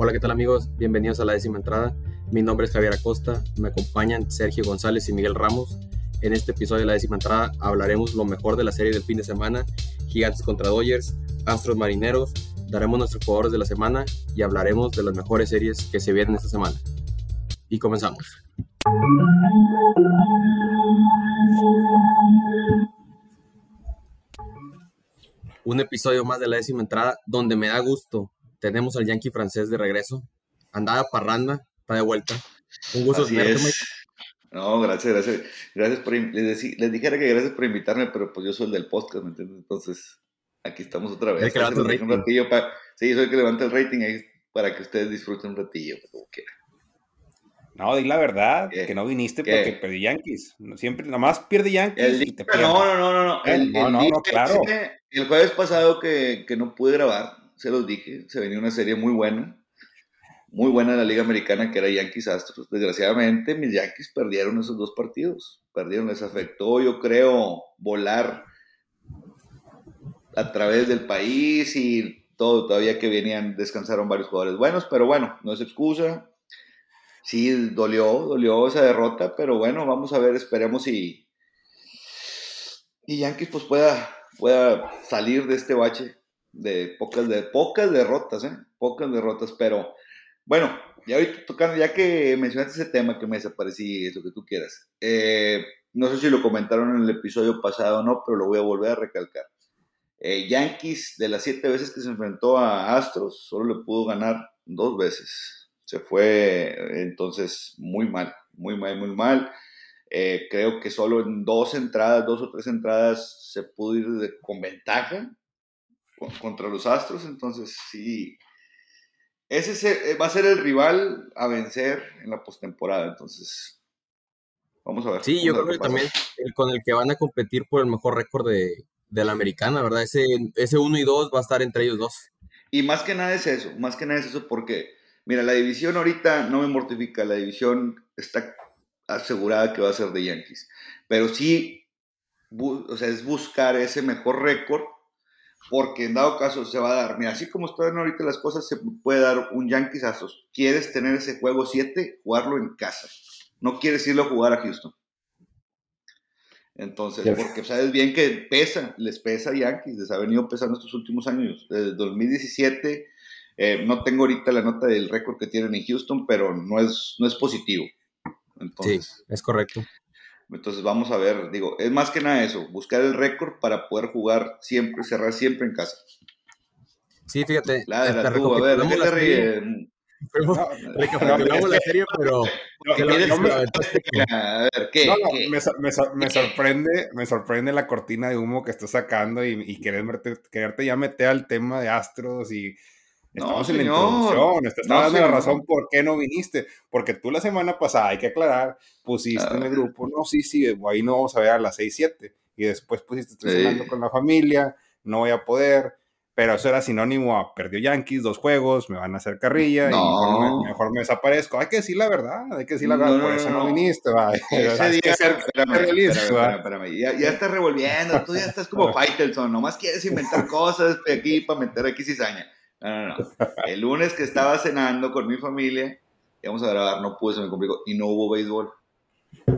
Hola, ¿qué tal amigos? Bienvenidos a la décima entrada. Mi nombre es Javier Acosta, me acompañan Sergio González y Miguel Ramos. En este episodio de la décima entrada hablaremos lo mejor de la serie del fin de semana, Gigantes contra Dodgers, Astros Marineros, daremos nuestros jugadores de la semana y hablaremos de las mejores series que se vienen esta semana. Y comenzamos. Un episodio más de la décima entrada donde me da gusto. Tenemos al Yankee francés de regreso. Andaba parranda, está de vuelta. Un gusto No, gracias, gracias. Gracias por les, les, dijera que gracias por invitarme, pero pues yo soy el del podcast, ¿me entiendes? Entonces, aquí estamos otra vez. que levanta el rating. sí, soy el que levanta el rating ahí para que ustedes disfruten un ratillo, pues, como quieran. No, di la verdad, que no viniste porque perdí Yankees. Siempre, nomás pierde Yankees y te No, no, no, no, no. El, no, no, no, claro. El jueves pasado que, que no pude grabar, se los dije, se venía una serie muy buena muy buena de la Liga Americana, que era Yankees Astros. Desgraciadamente, mis Yankees perdieron esos dos partidos. Perdieron, les afectó, yo creo, volar a través del país y todo. Todavía que venían, descansaron varios jugadores buenos, pero bueno, no es excusa. Sí, dolió, dolió esa derrota, pero bueno, vamos a ver, esperemos y, y Yankees pues pueda, pueda salir de este bache de pocas, de pocas derrotas, ¿eh? Pocas derrotas, pero bueno, ya ahorita tocando, ya que mencionaste ese tema que me desaparecí, eso que tú quieras. Eh, no sé si lo comentaron en el episodio pasado o no, pero lo voy a volver a recalcar. Eh, Yankees, de las siete veces que se enfrentó a Astros, solo le pudo ganar dos veces. Se fue entonces muy mal, muy mal, muy mal. Creo que solo en dos entradas, dos o tres entradas, se pudo ir con ventaja contra los Astros. Entonces, sí, ese eh, va a ser el rival a vencer en la postemporada, entonces vamos a ver. Sí, yo creo que también con el que van a competir por el mejor récord de, la americana, ¿verdad? Ese, ese 1 y 2 va a estar entre ellos dos. Y más que nada es eso, más que nada es eso porque, mira, la división ahorita no me mortifica, la división está asegurada que va a ser de Yankees, pero sí, o sea, es buscar ese mejor récord porque en dado caso se va a dar, mira, así como están ahorita las cosas, se puede dar un Yankees Astros. ¿Quieres tener ese juego 7? Jugarlo en casa. No quieres irlo a jugar a Houston. Entonces, porque sabes bien que pesa, les pesa a Yankees, les ha venido pesando estos últimos años. Desde 2017, eh, no tengo ahorita la nota del récord que tienen en Houston, pero no es, no es positivo. sí, es correcto. Entonces vamos a ver, digo, es más que nada eso, buscar el récord para poder jugar siempre, cerrar siempre en casa. Sí, fíjate. La de la tú, a ver, ¿qué te ríes? Recapitulamos la serie, pero. A ver, ¿qué? Me, me, sorprende, me sorprende la cortina de humo que estás sacando y, y quererte ya meter al tema de Astros y Estamos en la introducción, estás dando la razón por qué no viniste, porque tú la semana pasada, hay que aclarar, pusiste en el grupo, no, sí, sí, ahí no vamos a ver a las 6, 7, y después pusiste, estoy cenando con la familia, no voy a poder, pero eso era sinónimo a perdió Yankees, dos juegos, me van a hacer carrilla, y mejor me, desaparezco. Hay que decir la verdad, hay que decir la verdad, por eso no, viniste, ya, ya, estás revolviendo, tú ya estás como Faitelson, nomás quieres inventar cosas aquí para meter aquí cizaña. No, no, no. El lunes que estaba cenando con mi familia, íbamos a grabar, no pude, se me complicó, y no hubo béisbol.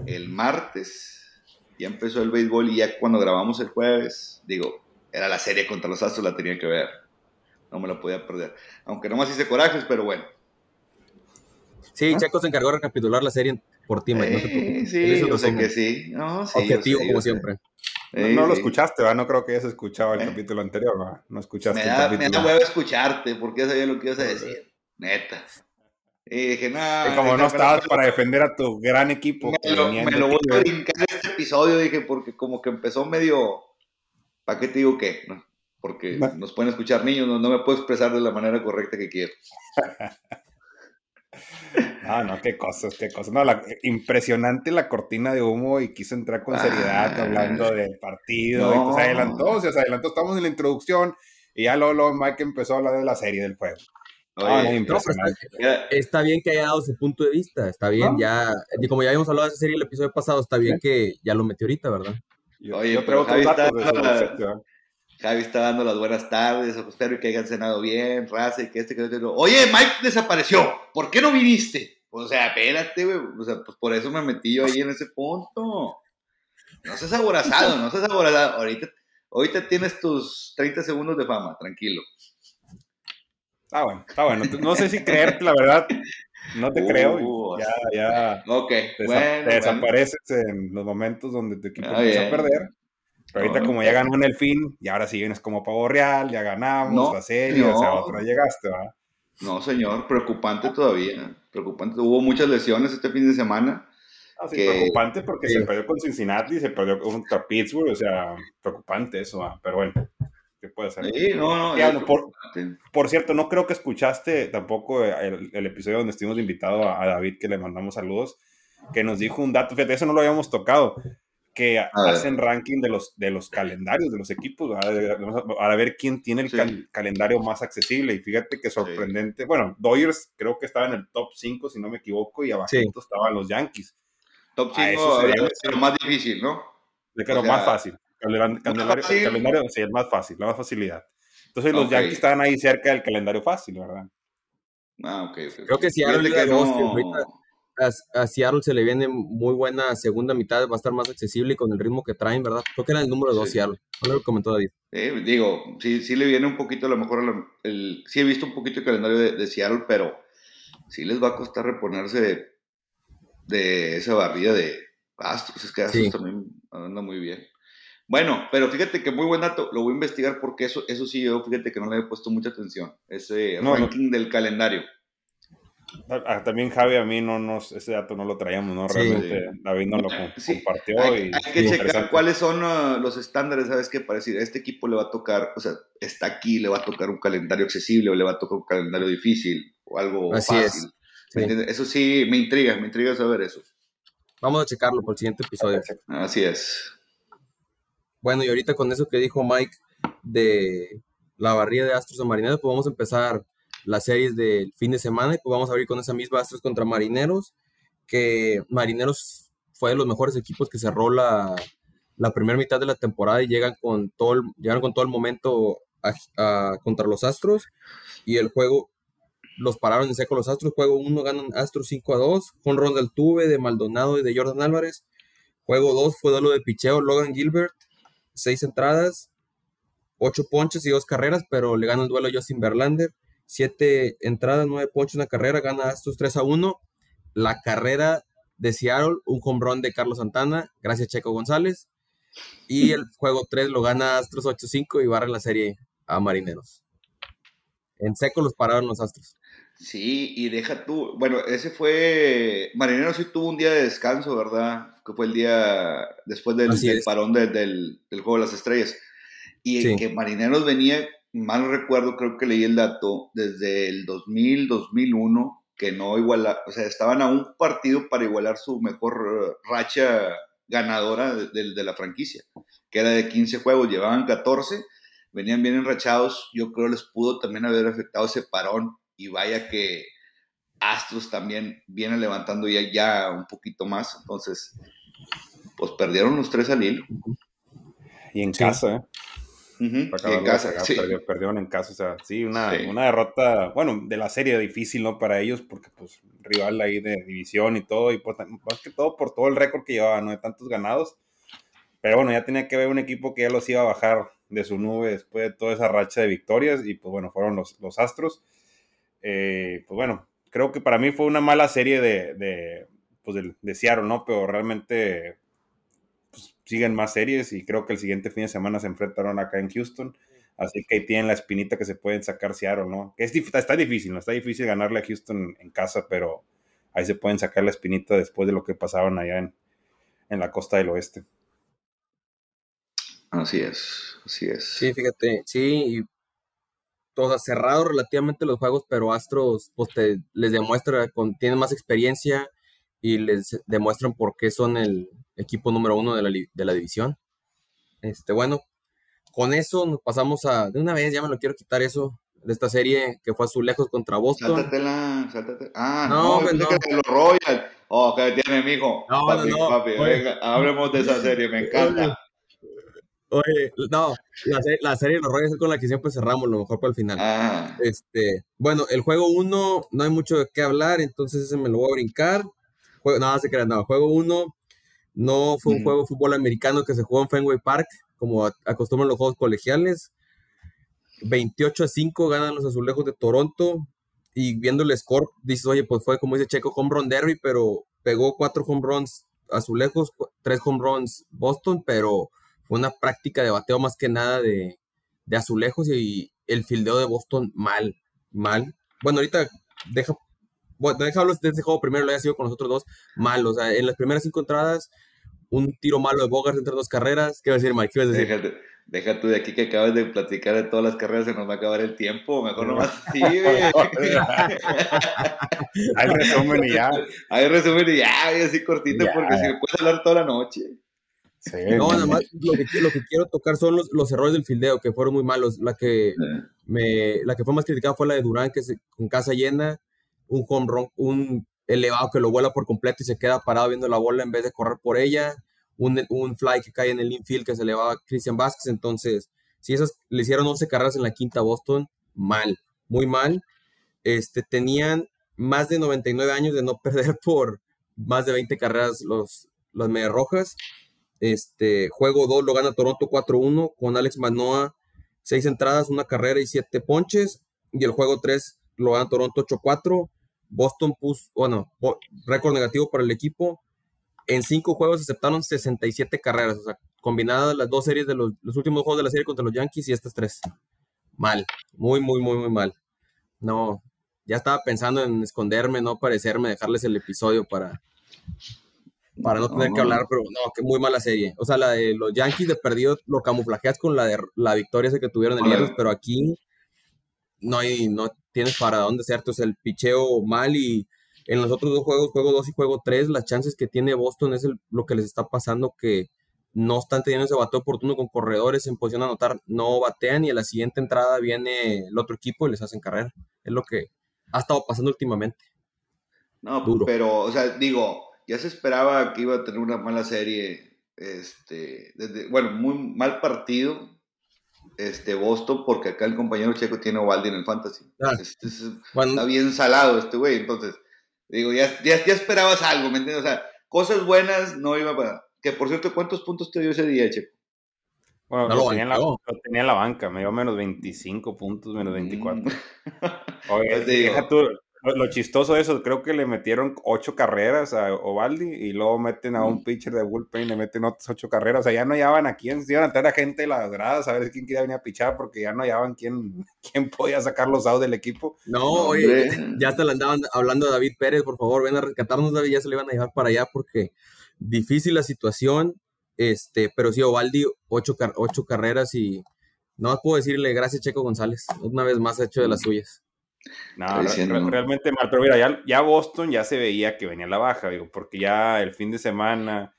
El martes ya empezó el béisbol y ya cuando grabamos el jueves, digo, era la serie contra los Astros, la tenía que ver. No me la podía perder. Aunque no más hice corajes, pero bueno. Sí, Chaco se encargó de recapitular la serie por ti, Mike. sí, yo sé que sí. No, sí Objetivo, como siempre. No, lo escuchaste, ¿va? No creo que hayas escuchado el eh. capítulo anterior, ¿va? No escuchaste me da, el capítulo. Me da escucharte, porque sabía lo que ibas a decir. Neta. Y dije, no. como no estabas para defender a tu gran equipo. Me lo, me lo voy a brincar este episodio, dije, porque como que empezó medio. ¿Para qué te digo qué? Porque nos pueden escuchar niños, no, no me puedo expresar de la manera correcta que quiero. Ah, no, qué cosas, qué cosas. No, la, impresionante la cortina de humo y quiso entrar con seriedad ah, hablando del partido. Y se adelantó, se adelantó. Estamos en la introducción y ya luego, Mike empezó a hablar de la serie del juego. Ah, está, bien que haya dado su punto de vista, está bien, ya, como ya habíamos hablado de esa serie el episodio pasado, está bien que ya lo metió ahorita, ¿verdad? Oye, yo, creo que Javi está dando las buenas tardes, espero que hayan cenado bien, raza y que este que otro. Oye, Mike desapareció, ¿por qué no viniste? O sea, espérate, güey, o sea, pues por eso me metí yo ahí en ese punto. No seas aborazado, no seas aborazado. Ahorita, ahorita tienes tus 30 segundos de fama, tranquilo. Está bueno, está bueno. No sé si creerte, la verdad. No te creo. Uh, ya, ya. Ok, te, desapareces en los momentos donde tu equipo empieza a perder. Pero ahorita, como ya ganó en el fin, y ahora sí vienes como pavo real, ya ganamos la serie, o sea, otra llegaste, ¿verdad? No, señor, preocupante todavía. Preocupante. Hubo muchas lesiones este fin de semana. Ah, sí, preocupante porque se perdió con Cincinnati, se perdió contra Pittsburgh, o sea, preocupante eso, pero bueno, ¿qué puede ser? Sí, no, no. por, cierto, no creo que escuchaste tampoco el, episodio donde estuvimos invitados a, a, David, que le mandamos saludos, que nos dijo un dato, fíjate, eso no lo habíamos tocado, que hacen ranking de los, de los calendarios de los equipos, a, ver quién tiene el calendario más accesible. Y fíjate que sorprendente. Bueno, Doyers creo que estaba en el top 5, si no me equivoco, y abajo estaban los Yankees. Top 5 lo más difícil, ¿no? De que lo más fácil. Calendario, calendario, sí, el más fácil, la más facilidad. Entonces los Yankees estaban ahí cerca del calendario fácil, ¿verdad? Ah, ok. Creo que si ahora a, Seattle se le viene muy buena segunda mitad, va a estar más accesible y con el ritmo que traen, ¿verdad? Creo que era el número 2 Seattle. No lo comentó David. digo, sí, sí le viene un poquito, a lo mejor, el, sí he visto un poquito el calendario de, Seattle, pero sí les va a costar reponerse de, esa barrida de Astros. Es que Astros también anda muy bien. Bueno, pero fíjate que muy buen dato, lo voy a investigar porque eso, eso sí, yo fíjate que no le he puesto mucha atención, ese ranking del calendario. Ah, también Javi, a mí no nos, ese dato no lo traíamos, ¿no? Realmente David no lo compartió. Hay, que checar cuáles son ah, los estándares, ¿sabes qué? Para decir, a este equipo le va a tocar, o sea, está aquí, le va a tocar un calendario accesible o le va a tocar un calendario difícil o algo fácil. Eso sí, me intriga, me intriga saber eso. Vamos a checarlo por el siguiente episodio. Así es. Bueno, y ahorita con eso que dijo Mike de la barrida de Astros a Marineros, pues vamos a empezar las series del fin de semana y pues vamos a abrir con esa misma Astros contra Marineros, que Marineros fue de los mejores equipos que cerró la, la primera mitad de la temporada y llegan con todo el, llegaron con todo el momento contra los Astros y el juego los pararon en seco los Astros, juego 1 ganan Astros 5 a 2, con Ron del Tuve, de Maldonado y de Jordan Álvarez, juego 2 fue duelo de picheo, Logan Gilbert, 6 entradas, 8 ponches y 2 carreras, pero le gana el duelo a Justin Verlander, siete entradas, nueve ponches, una carrera, gana Astros 3 a 1. La carrera de Seattle, un hombrón de Carlos Santana, gracias Checo González. Y el juego 3 lo gana Astros 8-5 y barra la serie a Marineros. En seco los pararon los Astros. Sí, y deja tú, bueno, ese fue, Marineros sí tuvo un día de descanso, ¿verdad? Que fue el día después del, parón del, Juego de las Estrellas. Y que Marineros venía mal recuerdo, creo que leí el dato, desde el 2000, 2001, que no iguala, o sea, estaban a un partido para igualar su mejor eh, racha ganadora de, la franquicia, que era de 15 juegos, llevaban 14, venían bien enrachados, yo creo les pudo también haber afectado ese parón y vaya que Astros también viene levantando ya, ya un poquito más, entonces, pues perdieron los tres al hilo. Y en casa, ¿eh? En casa, perdieron en casa, o sea, sí una, una, derrota, bueno, de la serie difícil, ¿no? Para ellos, porque pues rival ahí de división y todo, y pues, más que todo por todo el récord que llevaba, ¿no? De tantos ganados. Pero bueno, ya tenía que ver un equipo que ya los iba a bajar de su nube después de toda esa racha de victorias, y pues bueno, fueron los, los Astros. Eh, pues bueno, creo que para mí fue una mala serie de, de, pues de, de Seattle, ¿no? Pero realmente siguen más series y creo que el siguiente fin de semana se enfrentaron acá en Houston. Así que ahí tienen la espinita que se pueden sacar Seattle, ¿no? Que es, está difícil, ¿no? Está difícil ganarle a Houston en casa, pero ahí se pueden sacar la espinita después de lo que pasaron allá en, en la costa del oeste. Así es, así es. Sí, fíjate, sí, todo cerrado relativamente los juegos, pero Astros pues les demuestra, con, tienen más experiencia y les demuestran por qué son el, equipo número uno de la, de la división. Este, bueno, con eso nos pasamos a, de una vez, ya me lo quiero quitar eso, de esta serie que fue Azulejos contra Boston. Sáltatela, sáltatela. Ah, no, no, pues no. Que los Royals. Oh, que tiene, mijo. No, papi, no, papi, venga, hablemos de esa serie, me encanta. Oye, no, la, serie de los Reyes es con la que siempre cerramos, lo mejor para el final. Ah. Este, bueno, el juego 1 no hay mucho de qué hablar, entonces ese me lo voy a brincar. nada, se crean, no, juego 1 no fue un juego de fútbol americano que se jugó en Fenway Park, como acostumbran los juegos colegiales. 28 a 5 ganan los azulejos de Toronto. Y viendo el score, dices, oye, pues fue como dice Checo, home run derby, pero pegó cuatro home runs azulejos, tres home runs Boston, pero fue una práctica de bateo más que nada de, azulejos y el fildeo de Boston mal, mal. Bueno, ahorita deja, bueno, deja hablar de ese juego primero, lo haya sido con los otros dos, mal. O sea, en las primeras cinco entradas, un tiro malo de Bogart entre dos carreras. ¿Qué vas a decir, Mike? ¿Qué vas a decir? Deja, tú de aquí que acabas de platicar de todas las carreras, se nos va a acabar el tiempo. Mejor nomás sí, Hay resumen y ya. Hay resumen y ya, así cortito, porque si me puedes hablar toda la noche. No, nada más lo que, quiero tocar son los, errores del fildeo, que fueron muy malos. La que, me, la que fue más criticada fue la de Durán, que se, con casa llena, un home run, un elevado que lo vuela por completo y se queda parado viendo la bola en vez de correr por ella, un, fly que cae en el infield que se elevaba a Christian Vázquez. Entonces, si esas le hicieron 11 carreras en la quinta Boston, mal, muy mal. Este, tenían más de 99 años de no perder por más de 20 carreras los, las Medias Rojas. Este, juego 2 lo gana Toronto 4-1 con Alex Manoa, 6 entradas, una carrera y 7 ponches. Y el juego 3 lo gana Toronto 8-4. Boston puso, bueno, récord negativo para el equipo. En 5 juegos aceptaron 67 carreras, o sea, combinadas las dos series de los, los últimos juegos de la serie contra los Yankees y estas tres. Mal, muy, muy, muy, muy mal. No, ya estaba pensando en esconderme, no parecerme, dejarles el episodio para, para no tener que hablar, pero no, que muy mala serie. O sea, la de los Yankees de perdido lo camuflajeas con la de la victoria esa que tuvieron el viernes, pero aquí no hay, no tienes para dónde ser, es el picheo mal y en los otros dos juegos, juego 2 y juego 3, las chances que tiene Boston es lo que les está pasando que no están teniendo ese bateo oportuno con corredores en posición de anotar, no batean y a la siguiente entrada viene el otro equipo y les hacen carrera. Es lo que ha estado pasando últimamente. No, pero, o sea, digo, ya se esperaba que iba a tener una mala serie, este, desde, bueno, muy mal partido, este, Boston, porque acá el compañero checo tiene Ovaldi en el Fantasy. Ah. está bien salado este güey, entonces, digo, ya, ya, esperabas algo, ¿me entiendes? O sea, cosas buenas no iba para... Que por cierto, ¿cuántos puntos te dio ese día, Checo? Bueno, lo, tenía en la, tenía en la banca, me dio menos 25 puntos, menos 24. Mm. Oye, pues deja tú, lo, chistoso de eso, creo que le metieron ocho carreras a Ovaldi y luego meten a un pitcher de bullpen y le meten otras ocho carreras. O sea, ya no hallaban a quién, se iban a traer a gente de las gradas a ver quién quería venir a pichar porque ya no hallaban quién, quién podía sacar los outs del equipo. No, oye, ya hasta le andaban hablando de David Pérez, por favor, ven a rescatarnos, David, ya se le iban a llevar para allá porque difícil la situación, este, pero sí, Ovaldi, ocho, ocho carreras y no puedo decirle gracias Checo González, una vez más ha hecho de las suyas. No, realmente mal. Pero mira, ya, Boston ya se veía que venía la baja, digo, porque ya el fin de semana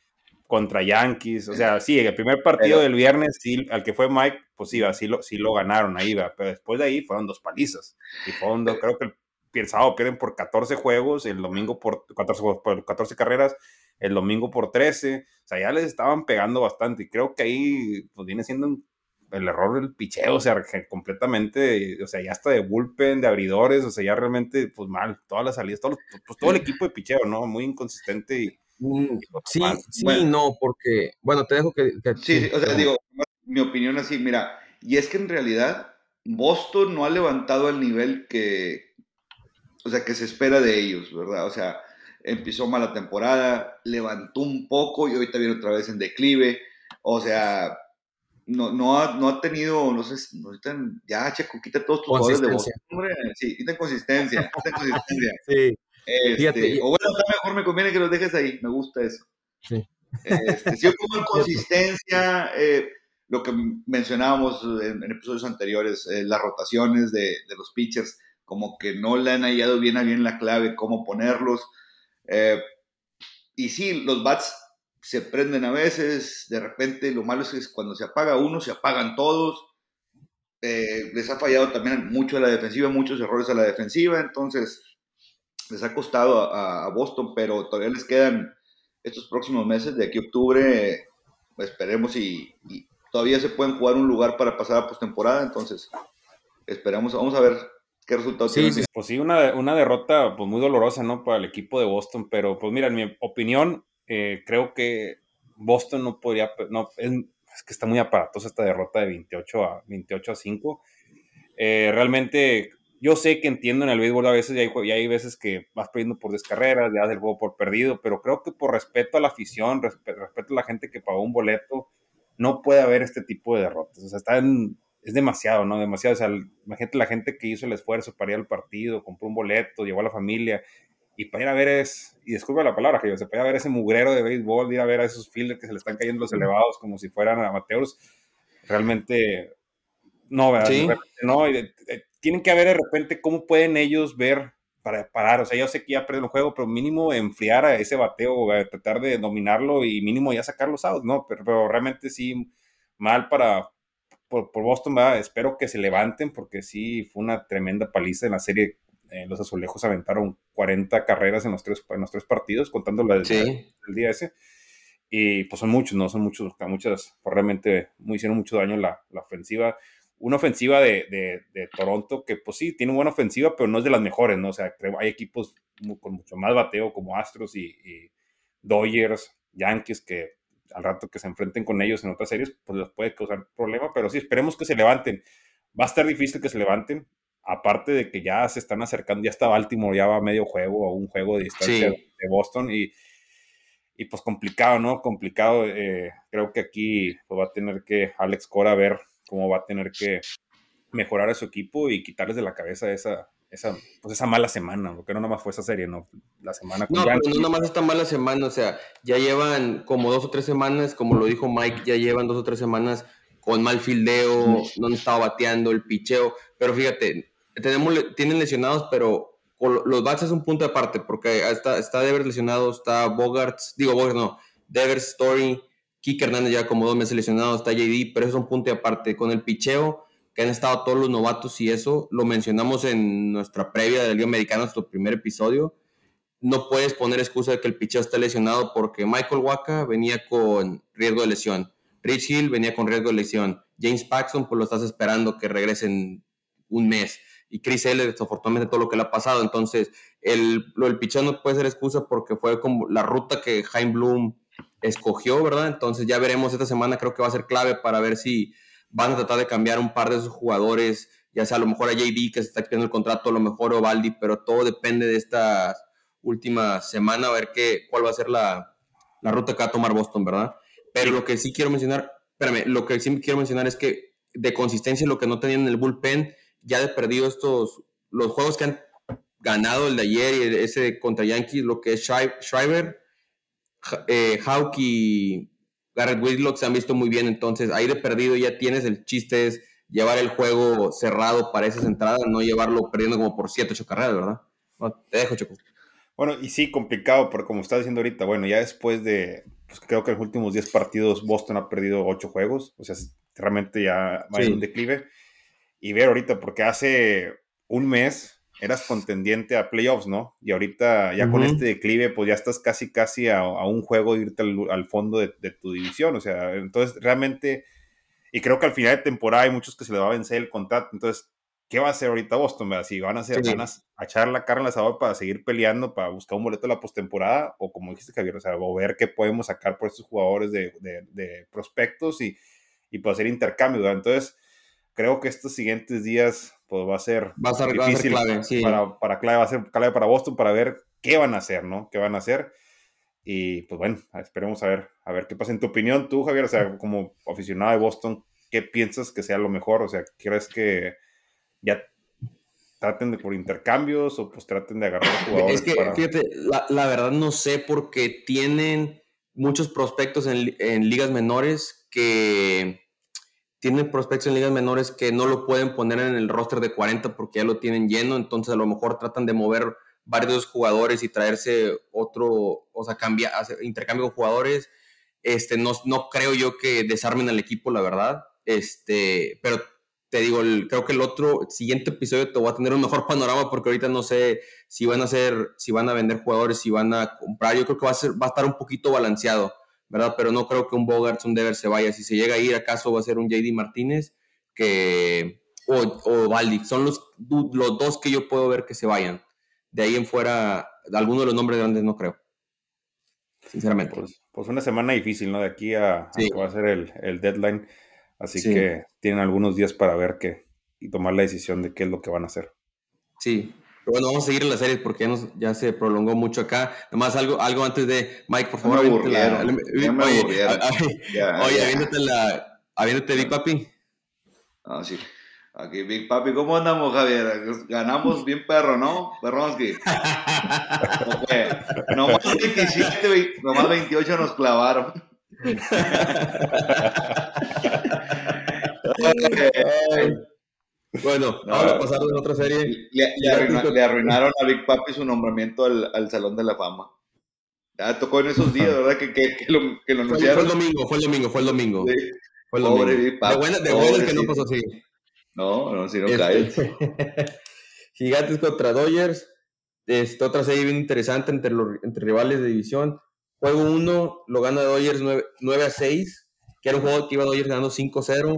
contra Yankees, o sea, sí, el primer partido del viernes, sí, al que fue Mike, pues sí, sí lo, sí lo ganaron ahí, va, pero después de ahí fueron dos palizas. Y fondo, creo que el, sábado pierden por 14 juegos, el domingo por 14, por 14 carreras, el domingo por 13, o sea, ya les estaban pegando bastante y creo que ahí pues viene siendo un el error del picheo, o sea, completamente, o sea, ya hasta de bullpen, de abridores, o sea, ya realmente, pues mal, todas las salidas, todo, pues, todo el equipo de picheo, ¿no? Muy inconsistente y... Mm, sí, sí, no, porque, bueno, te dejo que... sí, o sea, digo, mi opinión así, mira, y es que en realidad Boston no ha levantado el nivel que, o sea, que se espera de ellos, ¿verdad? O sea, empezó mala temporada, levantó un poco y ahorita viene otra vez en declive, o sea, no, no, ha, no ha tenido, no sé, no ya, Checo, quita todos tus jugadores de. Hombre, sí, quita consistencia, quita consistencia. sí. Este, o bueno, mejor me conviene que los dejes ahí, me gusta eso. Sí. Este, si yo pongo consistencia, eh, lo que mencionábamos en, episodios anteriores, eh, las rotaciones de, de, los pitchers, como que no le han hallado bien a bien la clave, cómo ponerlos. Eh, y sí, los bats se prenden a veces, de repente lo malo es que cuando se apaga uno, se apagan todos. Eh, les ha fallado también mucho a la defensiva, muchos errores a la defensiva, entonces les ha costado a, Boston, pero todavía les quedan estos próximos meses, de aquí a octubre, esperemos y, todavía se pueden jugar un lugar para pasar a postemporada, entonces esperamos, vamos a ver qué resultado sí, tiene. Sí, pues sí, una, una derrota pues muy dolorosa, ¿no? Para el equipo de Boston, pero pues mira, en mi opinión, eh, creo que Boston no podría, no, es, que está muy aparatosa esta derrota de 28 a, 28 a 5. Eh, realmente yo sé que entiendo en el béisbol a veces, y hay, hay veces que vas perdiendo por descarreras, ya das el juego por perdido, pero creo que por respeto a la afición, respeto, a la gente que pagó un boleto, no puede haber este tipo de derrotas. O sea, está es demasiado, ¿no? Demasiado. O sea, imagínate la gente que hizo el esfuerzo para ir al partido, compró un boleto, llevó a la familia, y para ir a ver es, y disculpa la palabra, que yo, se puede ver ese mugrero de béisbol, ir a ver a esos fielders que se le están cayendo los elevados como si fueran amateurs, realmente no, ¿verdad? ¿Sí? No, tienen que ver de repente cómo pueden ellos ver para parar. O sea, yo sé que ya perdieron el juego, pero mínimo enfriar a ese bateo, tratar de dominarlo y mínimo ya sacar los outs, ¿no? Pero, realmente sí, mal para por, Boston, ¿verdad? espero que se levanten porque sí fue una tremenda paliza en la serie. Eh, los azulejos aventaron 40 carreras en los tres, en los tres partidos, contando la del, día ese. Y pues son muchos, ¿no? Son muchos, muchas, pues, realmente muy, hicieron mucho daño la, la ofensiva una ofensiva de, Toronto que, pues sí, tiene buena ofensiva, pero no es de las mejores, ¿no? O sea, hay equipos con mucho más bateo como Astros y, Dodgers, Yankees, que al rato que se enfrenten con ellos en otras series, pues les puede causar problema, pero sí, esperemos que se levanten. Va a estar difícil que se levanten, aparte de que ya se están acercando, ya está Baltimore, ya va a medio juego o un juego de distancia de Boston y, y pues complicado, ¿no? Complicado. Eh, creo que aquí pues, va a tener que Alex Cora ver cómo va a tener que mejorar a su equipo y quitarles de la cabeza esa, esa, pues esa mala semana, porque no nada más fue esa serie, ¿no? La semana con No, pero no nada más esta mala semana, o sea, ya llevan como dos o tres semanas, como lo dijo Mike, ya llevan dos o tres semanas con mal fildeo, no estaba bateando, el picheo, pero fíjate, tenemos, tienen lesionados, pero los bats es un punto aparte, porque está, está Devers lesionado, está Bogarts, digo Bogarts no, Devers, Story, Kike Hernández ya como dos meses lesionado, está JD, pero eso es un punto aparte. Con el picheo, que han estado todos los novatos y eso, lo mencionamos en nuestra previa del Liga Americano, nuestro primer episodio. No puedes poner excusa de que el picheo esté lesionado porque Michael Waka venía con riesgo de lesión. Rich Hill venía con riesgo de lesión. James Paxton, pues lo estás esperando que regrese en un mes. Y Chris L, desafortunadamente, todo lo que le ha pasado. Entonces, el, lo del picheo no puede ser excusa porque fue como la ruta que Jaime Bloom escogió, ¿verdad? Entonces ya veremos esta semana, creo que va a ser clave para ver si van a tratar de cambiar un par de esos jugadores, ya sea a lo mejor a JD que se está expidiendo el contrato, a lo mejor o Baldi, pero todo depende de esta última semana, a ver qué, cuál va a ser la, ruta que va a tomar Boston, ¿verdad? Pero lo que sí quiero mencionar, espérame, lo que sí quiero mencionar es que de consistencia lo que no tenían en el bullpen, ya de perdido estos, los juegos que han ganado el de ayer y ese contra Yankees, lo que es Schreiber, eh, Hawk y Garrett Whitlock se han visto muy bien, entonces ahí de perdido ya tienes, el chiste es llevar el juego cerrado para esas entradas, no llevarlo perdiendo como por 7, 8 carreras, ¿verdad? te dejo, Choco. Bueno, y sí, complicado, pero como estás diciendo ahorita, bueno, ya después de, pues creo que en los últimos 10 partidos Boston ha perdido 8 juegos, o sea, realmente ya va en un declive. Y ver ahorita, porque hace un mes eras contendiente a playoffs, ¿no? Y ahorita ya con este declive, pues ya estás casi, casi a, un juego de irte al, fondo de, tu división. O sea, entonces realmente, y creo que al final de temporada hay muchos que se les va a vencer el contrato. Entonces, ¿qué va a hacer ahorita Boston? ¿verdad? Si van a hacer, ganas a echar la carne al asador para seguir peleando, para buscar un boleto de la postemporada, o como dijiste, Javier, o sea, o ver qué podemos sacar por estos jugadores de, de, prospectos y, y para hacer intercambio, ¿verdad? Entonces, creo que estos siguientes días pues va a ser va a ser, difícil clave, sí. para, para, clave, va a ser clave para Boston para ver qué van a hacer, ¿no? ¿Qué van a hacer? Y pues bueno, esperemos a ver, a ver qué pasa. En tu opinión, tú, Javier, o sea, como aficionado de Boston, ¿qué piensas que sea lo mejor? O sea, ¿crees que ya traten de por intercambios o pues traten de agarrar jugadores? Es que, fíjate, la, la, verdad no sé porque tienen muchos prospectos en, en ligas menores que tienen prospectos en ligas menores que no lo pueden poner en el roster de 40 porque ya lo tienen lleno, entonces a lo mejor tratan de mover varios jugadores y traerse otro, o sea, cambiar, intercambio de jugadores. Este, no, no creo yo que desarmen al equipo, la verdad. Este, pero te digo, creo que el otro siguiente episodio te va a tener un mejor panorama porque ahorita no sé si van a hacer, si van a vender jugadores, si van a comprar. Yo creo que va a, ser, va a estar un poquito balanceado ¿verdad? Pero no creo que un Bogarts, un Dever se vaya. Si se llega a ir, acaso va a ser un JD Martínez que, o, o Baldi. Son los, los dos que yo puedo ver que se vayan. De ahí en fuera, alguno de los nombres grandes no creo. Sinceramente. Pues, pues una semana difícil, ¿no? De aquí a, que va a ser el, el deadline. Así que tienen algunos días para ver qué y tomar la decisión de qué es lo que van a hacer. Sí, pero bueno, vamos a seguir en la serie porque ya, se prolongó mucho acá. Nomás algo, algo antes de Mike, por favor. oye, aviéntate la, aviéntate Big Papi. Ah, sí. Aquí, Big Papi, ¿cómo andamos, Javier? Ganamos bien perro, ¿no? Perronski. okay. Nomás 27, nomás 28 nos clavaron. Bueno, vamos a pasar a otra serie. Le, arruinaron a Big Papi su nombramiento al, Salón de la Fama. Ya tocó en esos días, ¿verdad? Que, que, que, lo, que lo anunciaron. Fue, el domingo, fue el domingo, fue el domingo. Fue el domingo. Big Papi. De buenas de buena que no pasó así. No, no, si no cae. Gigantes contra Dodgers. Esta otra serie bien interesante entre, los, entre rivales de división. Juego 1 lo gana Dodgers 9, 9 a 6, que era un juego que iba Dodgers ganando 5-0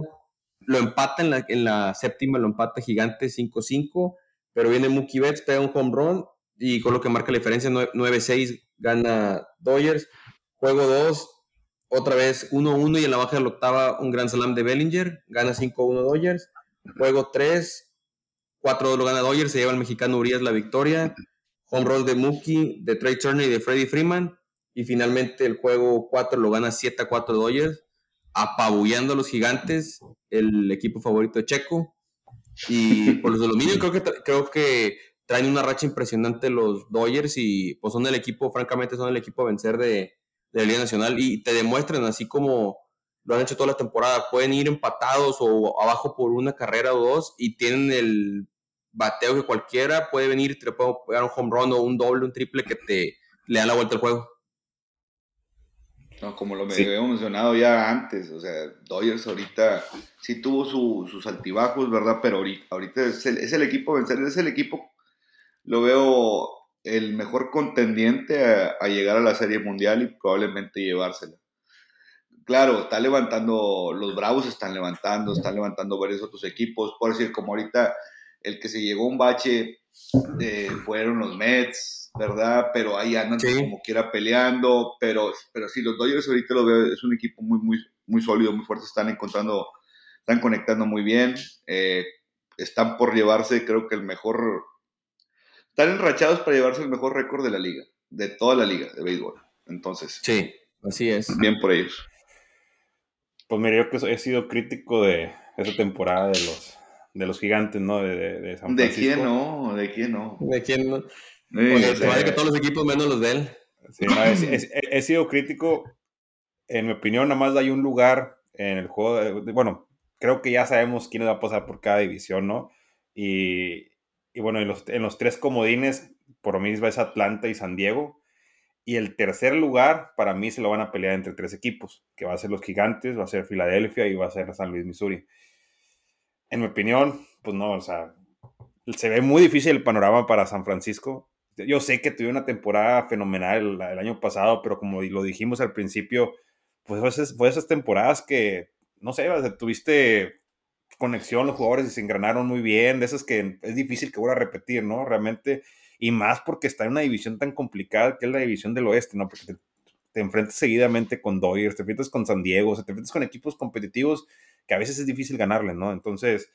lo empata en la, en la séptima, lo empata Gigante 5-5, pero viene Mookie Betts, pega un home run y con lo que marca la diferencia 9-6 gana Dodgers. Juego 2, otra vez 1-1 y en la baja de la octava un gran slam de Bellinger, gana 5-1 Dodgers. Juego 3, 4 lo gana Dodgers, se lleva el mexicano Urias la victoria. Home run de Mookie, de Trey Turner y de Freddie Freeman. Y finalmente el juego 4 lo gana 7-4 Dodgers apabullando a los gigantes, el equipo favorito de Checo. Y por los aluminio creo que, creo que traen una racha impresionante los Dodgers y pues son el equipo, francamente son el equipo a vencer de, de la Liga Nacional y te demuestran así como lo han hecho toda la temporada, pueden ir empatados o abajo por una carrera o dos y tienen el bateo que cualquiera puede venir te puede pegar un home run o un doble, un triple que te le da la vuelta al juego. No, como lo me había mencionado ya antes, o sea, Dodgers ahorita sí tuvo sus altibajos, ¿verdad? Pero ahorita, es, el, equipo vencer, es el equipo, lo veo el mejor contendiente a, llegar a la Serie Mundial y probablemente llevársela. Claro, está levantando, los Bravos están levantando, están levantando varios otros equipos, por decir, como ahorita el que se llegó un bache eh, fueron los Mets, ¿verdad? Pero ahí andan como quiera peleando, pero, pero sí, los Dodgers ahorita lo veo, es un equipo muy, muy, muy sólido, muy fuerte, están encontrando, están conectando muy bien, eh, están por llevarse, creo que el mejor, están enrachados para llevarse el mejor récord de la liga, de toda la liga de béisbol. Entonces, sí, así es. Bien por ellos. Pues mira, yo que he sido crítico de esa temporada de los de los gigantes, ¿no? De, de, San Francisco. ¿De quién no? ¿De quién no? ¿De quién no? Que todos los equipos menos los de él. he sido crítico. En mi opinión, nada más hay un lugar en el juego. bueno, creo que ya sabemos quién va a pasar por cada división, ¿no? Y, bueno, en los, en los, tres comodines, por mí es Atlanta y San Diego. Y el tercer lugar, para mí, se lo van a pelear entre tres equipos, que va a ser los Gigantes, va a ser Filadelfia y va a ser San Luis, Missouri. En mi opinión, pues no, o sea, se ve muy difícil el panorama para San Francisco. Yo sé que tuve una temporada fenomenal el, año pasado, pero como lo dijimos al principio, pues fue esas, fue esas temporadas que, no sé, tuviste conexión, los jugadores se engranaron muy bien, de esas que es difícil que vuelva a repetir, ¿no? Realmente, y más porque está en una división tan complicada que es la división del oeste, ¿no? Porque te, enfrentas seguidamente con Dodgers, te enfrentas con San Diego, te enfrentas con equipos competitivos que a veces es difícil ganarle, ¿no? Entonces,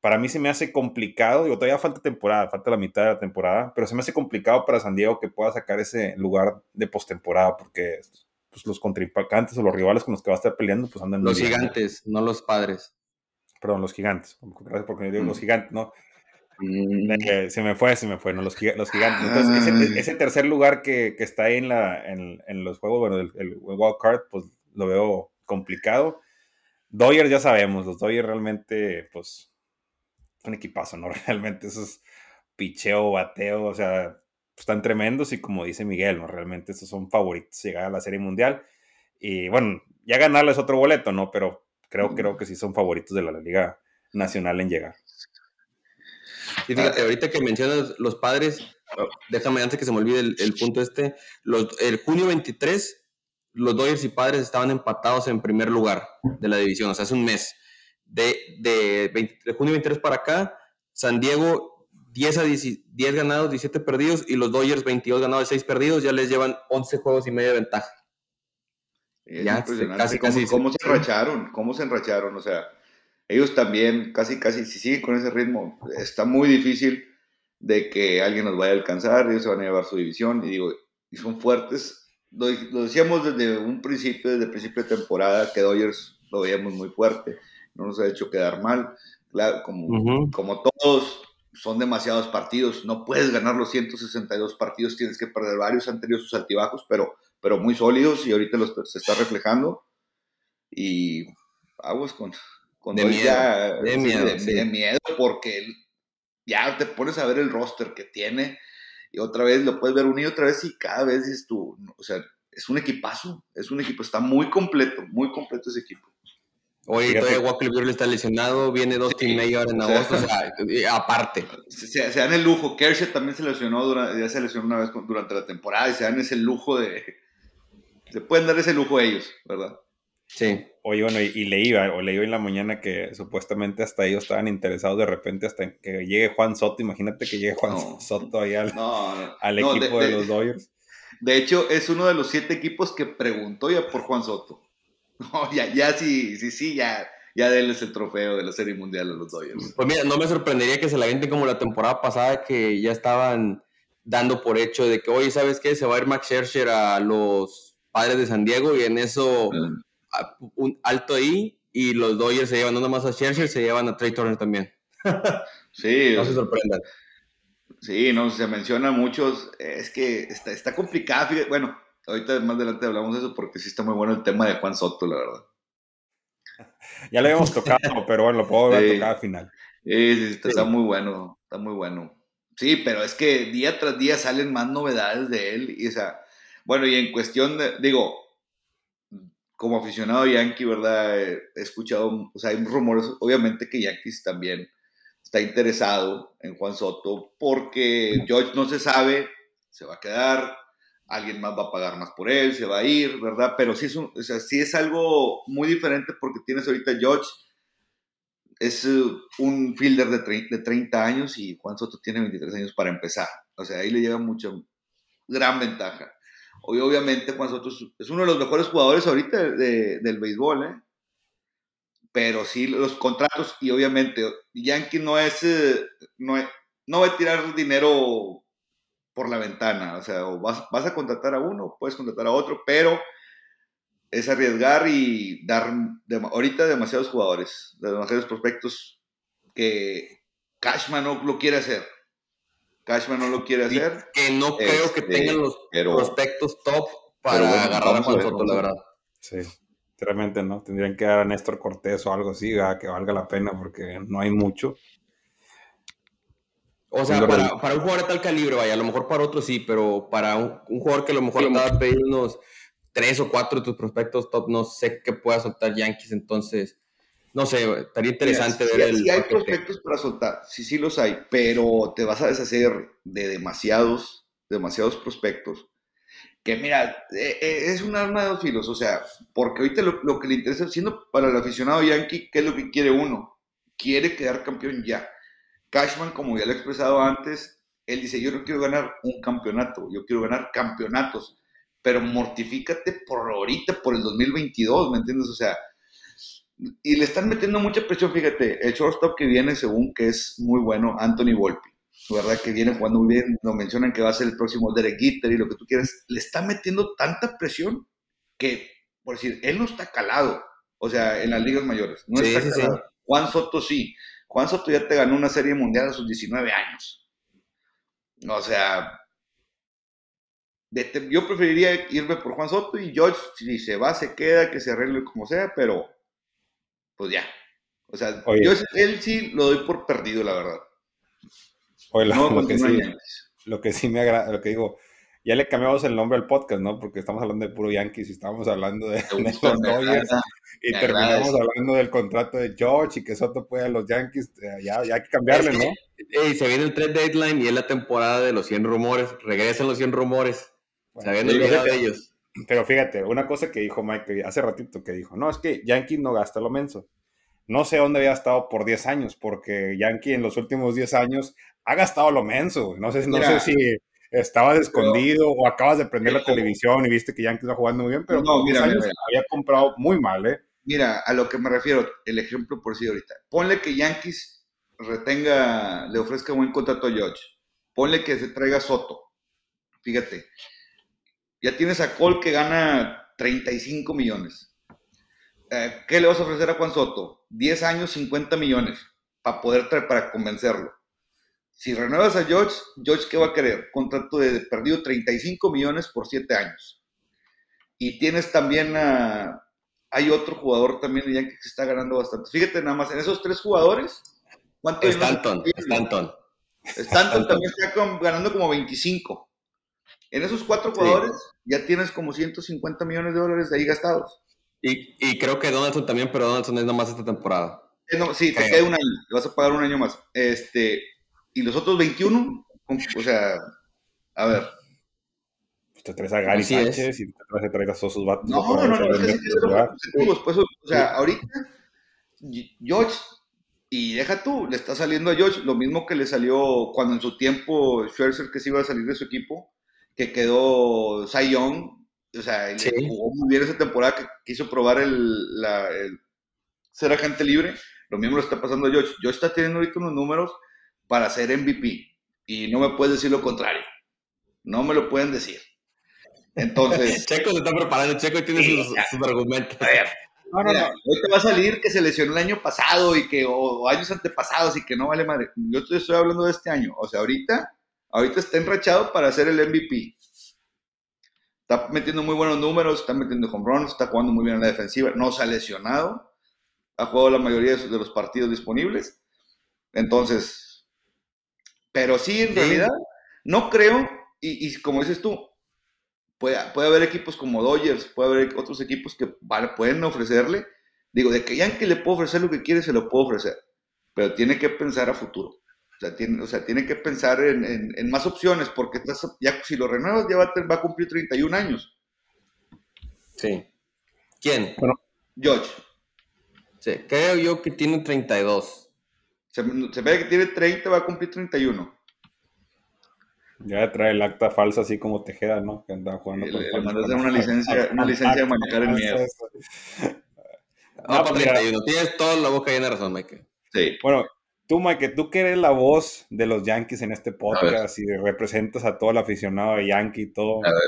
para mí se me hace complicado, digo, todavía falta temporada, falta la mitad de la temporada, pero se me hace complicado para San Diego que pueda sacar ese lugar de postemporada, porque pues, los contrincantes o los rivales con los que va a estar peleando, pues andan Los gigantes, no los padres. Perdón, los gigantes, gracias porque yo digo los mm. gigantes, ¿no? Mm. Se me fue, se me fue, ¿no? Los, gigantes. Entonces, ese, tercer lugar que, está ahí en, la, en, los juegos, bueno, el, el wild card, pues lo veo complicado. Dodgers ya sabemos, los Dodgers realmente, pues un equipazo, ¿no? Realmente esos picheo, bateo, o sea, están tremendos y como dice Miguel, ¿no? Realmente esos son favoritos llegar a la Serie Mundial. Y bueno, ya ganarles otro boleto, ¿no? Pero creo, creo que sí son favoritos de la Liga Nacional en llegar. Y fíjate, ahorita que mencionas los padres, oh, déjame antes que se me olvide el, punto este, los, el junio 23 los Dodgers y Padres estaban empatados en primer lugar de la división, o sea, hace un mes. De, de, de junio 23 para acá, San Diego 10, a 10, ganados, 17 perdidos, y los Dodgers 22 ganados, 6 perdidos, ya les llevan 11 juegos y medio de ventaja. ya, casi, cómo, casi, cómo se enracharon, cómo se enracharon, o sea, ellos también, casi, casi, si siguen con ese ritmo, está muy difícil de que alguien nos vaya a alcanzar, ellos se van a llevar su división, y digo, y son fuertes. Lo, decíamos desde un principio, desde el principio de temporada, que Dodgers lo veíamos muy fuerte, no nos ha hecho quedar mal. Claro, como, como todos, son demasiados partidos, no puedes ganar los 162 partidos, tienes que perder varios, han tenido sus altibajos, pero, pero muy sólidos y ahorita los, se está reflejando. Y aguas con, con de, miedo, de, miedo, de, miedo, porque ya te pones a ver el roster que tiene y otra vez lo puedes ver y otra vez y cada vez dices tú, o sea, es un equipazo, es un equipo, está muy completo, muy completo ese equipo. Oye, todavía Walker Buehler está lesionado, viene dos sí, May ahora en agosto, o sea, aparte. Se, dan el lujo, Kershaw también se lesionó, durante, ya se lesionó una vez durante la temporada y se dan ese lujo de... Se pueden dar ese lujo ellos, ¿verdad? Sí. Oye, bueno, y, leí, o leí hoy en la mañana que supuestamente hasta ellos estaban interesados de repente hasta que llegue Juan Soto. Imagínate que llegue Juan Soto ahí al, al equipo de, los Dodgers. De hecho, es uno de los siete equipos que preguntó ya por Juan Soto. No, ya, ya sí, sí, sí, ya, ya denles el trofeo de la Serie Mundial a los Dodgers. Pues mira, no me sorprendería que se la vente como la temporada pasada que ya estaban dando por hecho de que, oye, ¿sabes qué? Se va a ir Max Scherzer a los Padres de San Diego y en eso un alto ahí y los Dodgers se llevan no nomás a Scherzer, se llevan a Trey Turner también. sí. no se sorprendan. Sí, no, se menciona muchos, es que está, está complicado, bueno, ahorita más adelante hablamos de eso porque sí está muy bueno el tema de Juan Soto, la verdad. Ya lo habíamos tocado, pero bueno, lo puedo ver tocar al final. Sí, sí, está, está, muy bueno, está muy bueno. Sí, pero es que día tras día salen más novedades de él y o sea, bueno, y en cuestión de, digo, como aficionado Yankee, ¿verdad? He escuchado, o sea, hay rumores, obviamente que Yankees también está interesado en Juan Soto, porque George no se sabe, se va a quedar, alguien más va a pagar más por él, se va a ir, ¿verdad? Pero sí es, o sea, sí es algo muy diferente porque tienes ahorita George, es uh, un fielder de, de 30 años y Juan Soto tiene 23 años para empezar. O sea, ahí le lleva mucha, gran ventaja. Hoy, obviamente, Juan Soto es uno de los mejores jugadores ahorita del béisbol, ¿eh? Pero sí, los contratos, y obviamente, Yankee no es, eh, no, no va a tirar dinero por la ventana. O sea, vas, vas a contratar a uno, puedes contratar a otro, pero es arriesgar y dar ahorita demasiados jugadores, demasiados prospectos que Cashman no lo quiere hacer. Cashman no lo quiere hacer. que no creo que este, tengan los prospectos top para agarrar a Juan Soto, la verdad. Sí, realmente no. Tendrían que dar a Néstor Cortés o algo así, que valga la pena, porque no hay mucho. O sea, para, para, un jugador de tal calibre, vaya, a lo mejor para otro sí, pero para un, jugador que a lo mejor le va a pedir unos tres o cuatro de tus prospectos top, no sé qué pueda soltar Yankees, entonces no sé, estaría interesante ver el. Sí, hay prospectos para soltar, sí, sí los hay, pero te vas a deshacer de demasiados, demasiados prospectos. Que mira, eh, eh, es un arma de dos filos, o sea, porque ahorita lo, que le interesa, siendo para el aficionado yankee, ¿qué es lo que quiere uno? Quiere quedar campeón ya. Cashman, como ya lo he expresado antes, él dice: Yo no quiero ganar un campeonato, yo quiero ganar campeonatos, pero mortifícate por ahorita, por el 2022, ¿me entiendes? O sea, y le están metiendo mucha presión, fíjate, el shortstop que viene según que es muy bueno, Anthony Volpi, ¿verdad? Que viene jugando muy bien, nos mencionan que va a ser el próximo Derek Gitter y lo que tú quieras, le está metiendo tanta presión que, por decir, él no está calado, o sea, en las ligas mayores, no está calado. Juan Soto sí, Juan Soto ya te ganó una serie mundial a sus 19 años. O sea, yo preferiría irme por Juan Soto y George, si se va, se queda, que se arregle como sea, pero pues ya. O sea, yo él sí lo doy por perdido, la verdad. Oye, lo, que sí, lo que sí me agrada, lo que digo, ya le cambiamos el nombre al podcast, ¿no? Porque estamos hablando de puro Yankees y estamos hablando de, los Dodgers y terminamos hablando del contrato de George y que Soto puede a los Yankees. Eh, ya, ya hay que cambiarle, ¿no? Y se viene el trade deadline y es la temporada de los 100 rumores. Regresan los 100 rumores. Bueno, Sabiendo el de ellos. Pero fíjate, una cosa que dijo Mike hace ratito que dijo, no, es que Yankee no gasta lo menso. No sé dónde había estado por 10 años, porque Yankee en los últimos 10 años ha gastado lo menso. No sé, no sé si estabas escondido o acabas de prender la televisión y viste que Yankee iba jugando muy bien, pero no, mira, había comprado muy mal, ¿eh? Mira, a lo que me refiero, el ejemplo por sí ahorita. Ponle que Yankees retenga, le ofrezca buen contrato a George. Ponle que se traiga Soto. Fíjate, ya tienes a Cole que gana 35 millones. Eh, ¿Qué le vas a ofrecer a Juan Soto? 10 años, 50 millones para poder traer, para convencerlo. Si renuevas a George, George, ¿qué va a querer? Contrato de perdido 35 millones por 7 años. Y tienes también a. Hay otro jugador también de que está ganando bastante. Fíjate nada más, en esos tres jugadores, ¿cuánto Stanton, Stanton. Stanton también está ganando como 25. En esos cuatro jugadores ya tienes como 150 millones de dólares de ahí gastados. Y, y creo que Donaldson también, pero Donaldson es nomás esta temporada. Eh, sí, te queda un año, te vas a pagar un año más. Este, y los otros 21, o sea, a ver. Te traes a Gary Sánchez y te traes a traer a sus vatos. No, no, no, no, es que pues, o sea, ahorita, George, y deja tú, le está saliendo a George lo mismo que le salió cuando en su tiempo Scherzer que se iba a salir de su equipo, que quedó Cy Young, o sea, jugó muy bien esa temporada que quiso probar el, la, el ser agente libre. Lo mismo le está pasando a George. George está teniendo ahorita unos números para ser MVP. Y no me puedes decir lo contrario. No me lo pueden decir. Entonces. Checo se está preparando, Checo tiene sus, argumentos. A ver. No, no, no. Hoy te va a salir que se lesionó el año pasado y que, o, años antepasados y que no vale madre. Yo te estoy hablando de este año. O sea, ahorita, ahorita está enrachado para ser el MVP. Está metiendo muy buenos números, está metiendo home runs, está jugando muy bien en la defensiva, no se ha lesionado, ha jugado la mayoría de los partidos disponibles. Entonces, pero sí, en realidad, no creo, y, como dices tú, puede, puede haber equipos como Dodgers, puede haber otros equipos que pueden ofrecerle. Digo, de que Yankee le puedo ofrecer lo que quiere, se lo puedo ofrecer. Pero tiene que pensar a futuro. O sea, tiene, o sea, tiene que pensar en, en, más opciones, porque estás, ya, si lo renuevas ya va, va, a cumplir 31 años. Sí. ¿Quién? Bueno, George. Sí, creo yo que tiene 32. Se, ve que tiene 30, va a cumplir 31. Ya trae el acta falsa así como Tejeda, ¿no? Que andaba jugando con Le, le una licencia, una licencia de manejar el miedo. No, no 31. Tienes toda la boca llena de razón, Mike. Sí. Bueno, tú, Mike, tú que eres la voz de los Yankees en este podcast y representas a todo el aficionado de Yankee y todo. A ver.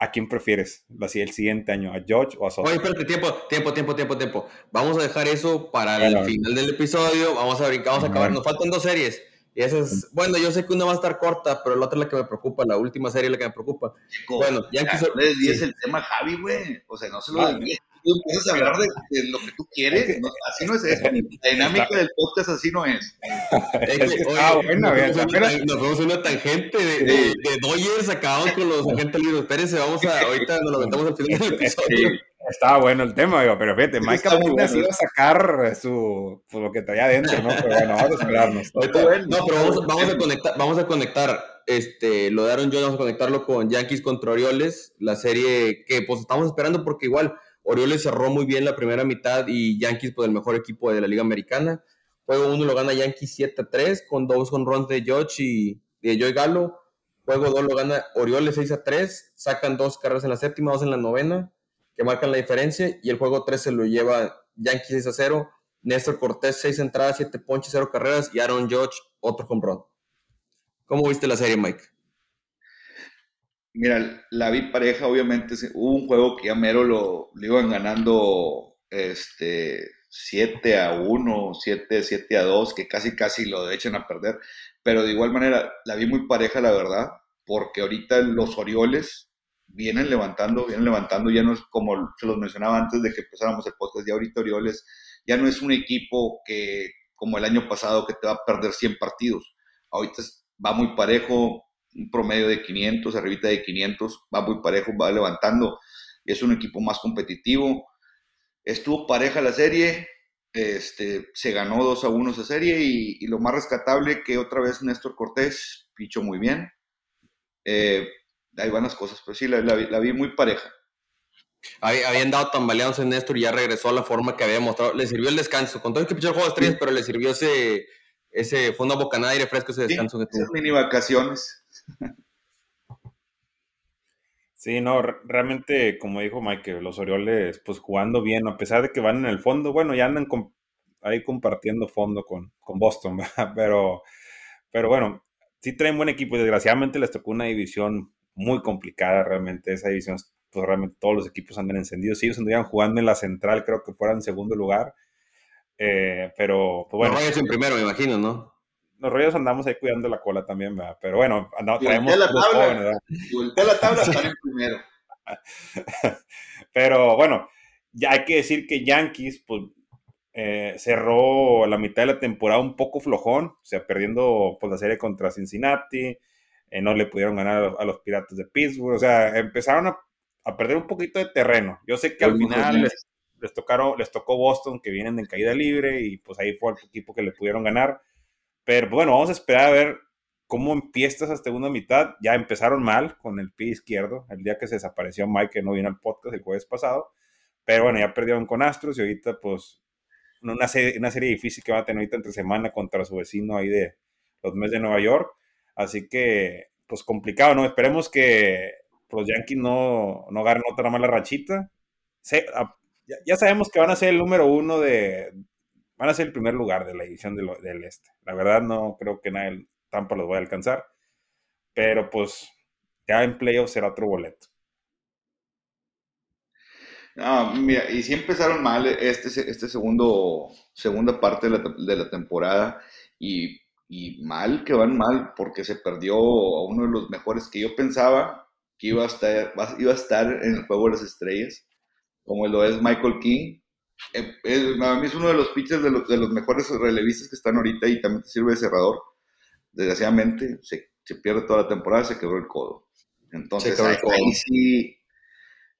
¿A quién prefieres así el siguiente año? ¿A George o a Soto? Oye, espérate, tiempo, tiempo, tiempo, tiempo, tiempo. Vamos a dejar eso para el final del episodio. Vamos a brincar, vamos a acabar. Nos faltan dos series. Y esa es, bueno, yo sé que una va a estar corta, pero la otra es la que me preocupa, la última serie es la que me preocupa. Bueno, ya que sí. es el tema Javi, güey. O sea, no se lo ah, Tú empiezas a hablar de, lo que tú quieres. así no es eso. La dinámica del podcast así no es. ah, bueno, nos vamos a una tangente de, de, de Dodgers, acabamos con los agentes libres. Espérense, vamos a, ahorita nos lo metamos al final del episodio. Estaba bueno el tema, digo, pero fíjate, Mike Apuntes iba a sacar su, pues, lo que traía adentro, ¿no? Pero bueno, vamos a esperarnos. no, pero vamos, vamos, a conectar, vamos a conectar, este, lo de Aaron Jones, vamos a conectarlo con Yankees contra Orioles, la serie que pues estamos esperando porque igual Orioles cerró muy bien la primera mitad y Yankees, pues el mejor equipo de la Liga Americana. Juego 1 lo gana Yankees 7-3 con dos runs de George y de Joy Galo. Juego 2 lo gana Orioles 6-3, sacan dos carreras en la séptima, dos en la novena, que marcan la diferencia. Y el juego 3 se lo lleva Yankees 6-0. Néstor Cortés 6 entradas, 7 ponches, 0 carreras y Aaron George otro home run. ¿Cómo viste la serie, Mike? Mira, la vi pareja, obviamente. Hubo un juego que ya mero lo, iban ganando este, 7 a 1, 7, 7 a 2, que casi casi lo echan a perder. Pero de igual manera, la vi muy pareja, la verdad, porque ahorita los Orioles vienen levantando, vienen levantando, ya no es como se los mencionaba antes de que empezáramos el podcast, ya ahorita Orioles ya no es un equipo que como el año pasado que te va a perder 100 partidos. Ahorita va muy parejo, un promedio de 500, arribita de 500, va muy parejo, va levantando, es un equipo más competitivo. Estuvo pareja la serie, este, se ganó 2 a 1 esa serie y, lo más rescatable que otra vez Néstor Cortés pichó muy bien. Eh, ahí van las cosas, pero sí, la, vi muy pareja. Habían dado tambaleados en Néstor y ya regresó a la forma que había mostrado. Le sirvió el descanso. Con todo el que pichó el juego de estrellas, pero le sirvió ese, ese fondo a bocanada aire fresco, ese descanso que tuvo. mini vacaciones. Sí, no, realmente, como dijo Mike, los Orioles, pues jugando bien, a pesar de que van en el fondo, bueno, ya andan ahí compartiendo fondo con, con Boston, pero, pero bueno, sí traen buen equipo desgraciadamente les tocó una división muy complicada, realmente, esa división, pues realmente todos los equipos andan encendidos, si ellos anduvieran jugando en la central, creo que fueran en segundo lugar, eh, pero, pues bueno. Los en primero, me imagino, ¿no? Los rollos andamos ahí cuidando la cola también, ¿verdad? Pero bueno, andamos, traemos la tabla, la tabla estar en primero. Pero bueno, ya hay que decir que Yankees, pues, eh, cerró la mitad de la temporada un poco flojón, o sea, perdiendo pues, la serie contra Cincinnati, eh, no le pudieron ganar a los Piratas de Pittsburgh, o sea, empezaron a, a perder un poquito de terreno. Yo sé que al final les, les, tocaron, les tocó Boston, que vienen en caída libre, y pues ahí fue el equipo que le pudieron ganar pero bueno, vamos a esperar a ver cómo empieza esa segunda mitad. Ya empezaron mal con el pie izquierdo, el día que se desapareció Mike, que no vino al podcast el jueves pasado. Pero bueno, ya perdieron con Astros y ahorita pues una serie, una serie difícil que va a tener ahorita entre semana contra su vecino ahí de los meses de Nueva York. Así que pues complicado, ¿no? Esperemos que los Yankees no, no agarren otra mala rachita. ya sabemos que van a ser el número uno de, van a ser el primer lugar de la edición del, este. La verdad no creo que nadie Tampa los vaya a alcanzar, pero pues ya en playoff será otro boleto. No, mira, y si empezaron mal este, este segundo, segunda parte de la, temporada y, mal que van mal porque se perdió a uno de los mejores que yo pensaba que iba a estar, iba a estar en el juego de las estrellas, como lo es Michael King, eh, es, a mí es uno de los pitchers de los, de los mejores relevistas que están ahorita y también te sirve de cerrador. Desgraciadamente se, se pierde toda la temporada, se quebró el codo. Entonces ahí, sí,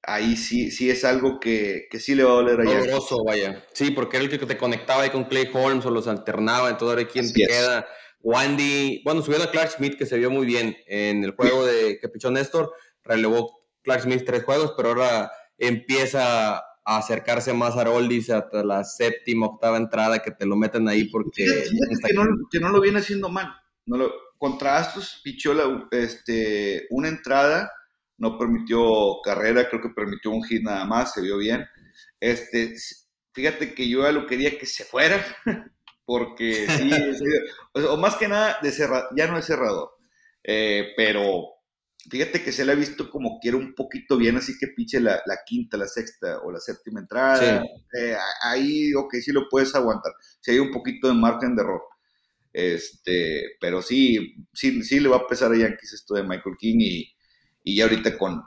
ahí sí, sí es algo que, que sí le va a doler a Doloroso, vaya. Sí, porque era el que te conectaba ahí con Clay Holmes o los alternaba, entonces ahora quién te queda. Wandy, bueno, subió a Clark Smith, que se vio muy bien en el juego de que pichó Néstor, relevó Clark Smith tres juegos, pero ahora empieza acercarse más a Roldis hasta la séptima, octava entrada, que te lo meten ahí porque... que, no, lo viene haciendo mal. No lo, contra Astros pichó este, una entrada, no permitió carrera, creo que permitió un hit nada más, se vio bien. Este, fíjate que yo ya lo quería que se fuera, porque sí, o, más que nada de ya no es cerrador, eh, pero Fíjate que se le ha visto como quiere un poquito bien, así que piche la, quinta, la sexta o la séptima entrada. Eh, ahí, ok, sí lo puedes aguantar. Si hay un poquito de margen de error. Este, pero sí, sí, sí le va a pesar a Yankees esto de Michael King y, y ya ahorita con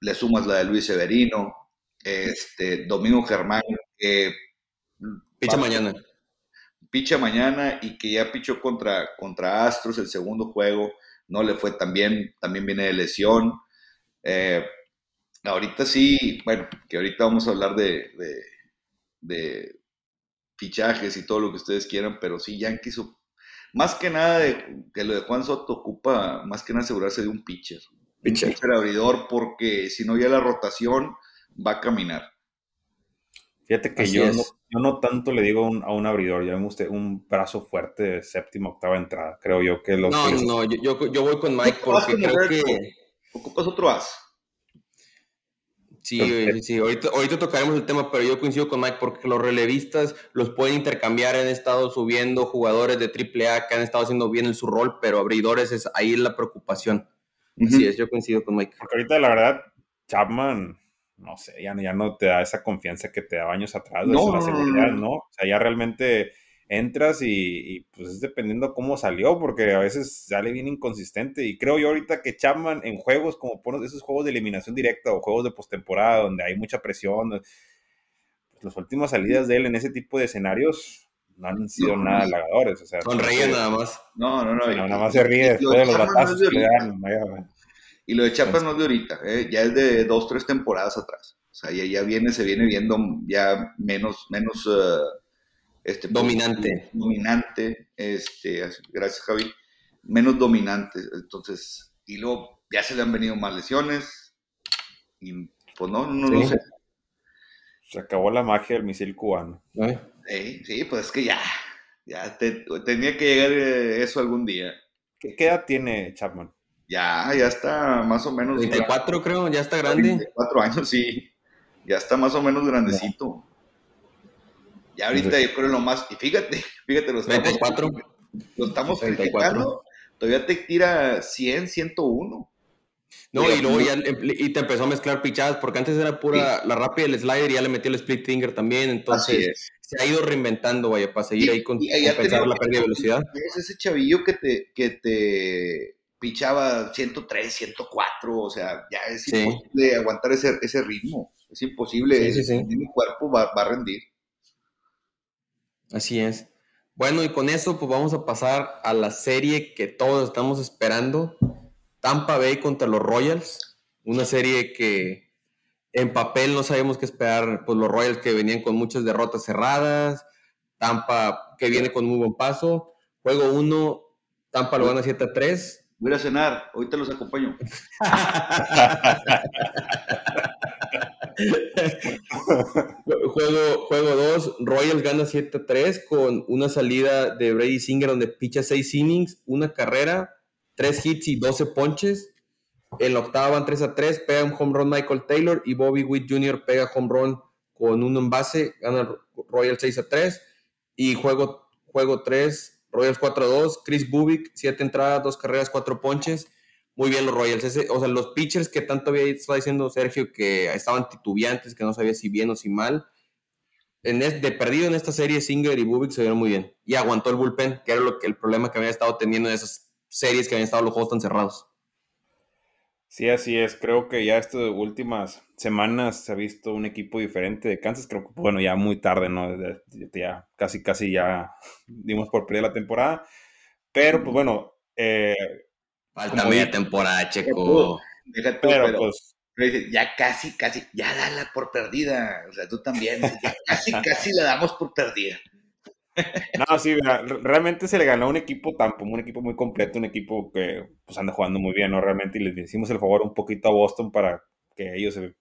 le sumas la de Luis Severino, este, Domingo Germán, que picha mañana. Picha mañana y que ya pichó contra, contra Astros el segundo juego no le fue tan bien, también viene de lesión. Eh, ahorita sí, bueno, que ahorita vamos a hablar de, de, fichajes y todo lo que ustedes quieran, pero sí, Yankees, más que nada de, que lo de Juan Soto ocupa, más que nada asegurarse de un pitcher. Pitcher. Un pitcher abridor, porque si no ya la rotación va a caminar. Fíjate que yo no, yo no, tanto le digo a un abridor, ya usted un brazo fuerte de séptima, octava entrada. Creo yo que lo No, no, yo, yo, voy con Mike porque creo que. Ocupas otro as. Sí, sí, sí. Ahorita, ahorita, tocaremos el tema, pero yo coincido con Mike porque los relevistas los pueden intercambiar. Han estado subiendo jugadores de AAA que han estado haciendo bien en su rol, pero abridores es ahí la preocupación. Así es, yo coincido con Mike. Porque ahorita, la verdad, Chapman no sé, ya, ya no te da esa confianza que te da años atrás, no, la seguridad, ¿no? O sea, ya realmente entras y, pues es dependiendo cómo salió, porque a veces sale bien inconsistente. Y creo yo ahorita que Chapman en juegos como por esos juegos de eliminación directa o juegos de postemporada donde hay mucha presión, pues, las últimas salidas de él en ese tipo de escenarios no han sido nada halagadores. O sea, Sonríe nada más. No, no, no. nada más se ríe después de los batazos que le dan. Y lo de Chiapas no es de ahorita, ¿eh? ya es de dos, tres temporadas atrás. O sea, ya, ya viene, se viene viendo ya menos, menos uh, este, pues, dominante. dominante, este, gracias Javi, menos dominante. Entonces, y luego ya se le han venido más lesiones. Y pues no, no lo sé. Se acabó la magia del misil cubano. Sí, pues es que ya, ya tenía que llegar eh, eso algún día. ¿Qué, edad tiene Chapman? Ya, ya está más o menos. 24 creo, ya está grande. 24 años, sí. Ya está más o menos grandecito. Ya ahorita yo creo lo más. Y fíjate, fíjate, los 34. Lo estamos criticando. Todavía te tira 100, 101. No, y luego ya y te empezó a mezclar pichadas, porque antes era pura la rápida el slider y ya le metió el split finger también, entonces se ha ido reinventando, vaya, para seguir ahí con compensar la pérdida de velocidad. Es ese chavillo que te, que te pichaba 103, 104, o sea, ya es imposible aguantar ese, ese ritmo, es imposible, sí, mi cuerpo va, va a rendir. Así es. Bueno, y con eso pues vamos a pasar a la serie que todos estamos esperando, Tampa Bay contra los Royals, una serie que en papel no sabemos qué esperar, pues los Royals que venían con muchas derrotas cerradas, Tampa que viene con muy buen paso, juego 1, Tampa lo gana 7 a 3. Voy a cenar, ahorita los acompaño. juego, juego 2, Royals gana 7 a 3 con una salida de Brady Singer donde picha 6 innings, una carrera 3 hits y 12 ponches. En la octava van 3 a 3, pega un home run Michael Taylor y Bobby Witt Jr. pega home run con uno en base, gana Royals 6 a 3. Y juego, juego 3, Royals 4 a 2, Chris Bubik, 7 entradas, 2 carreras, 4 ponches. Muy bien los Royals. o sea, los pitchers que tanto había estado diciendo Sergio que estaban titubeantes, que no sabía si bien o si mal. En de perdido en esta serie, Singer y Bubik se vieron muy bien. Y aguantó el bullpen, que era lo que, el problema que había estado teniendo en esas series que habían estado los juegos tan cerrados. Sí, así es. Creo que ya estas últimas semanas se ha visto un equipo diferente de Kansas. Creo que, bueno, ya muy tarde, ¿no? Ya casi, casi ya dimos por perdida la temporada. Pero, pues bueno. Eh, Falta media temporada, Checo. pero, pues. ya casi, casi, ya dala por perdida. O sea, tú también. Ya casi, casi la damos por perdida. No, sí, realmente se le ganó un equipo tan como un equipo muy completo, un equipo que pues anda jugando muy bien, ¿no? Realmente y les hicimos el favor un poquito a Boston para que ellos se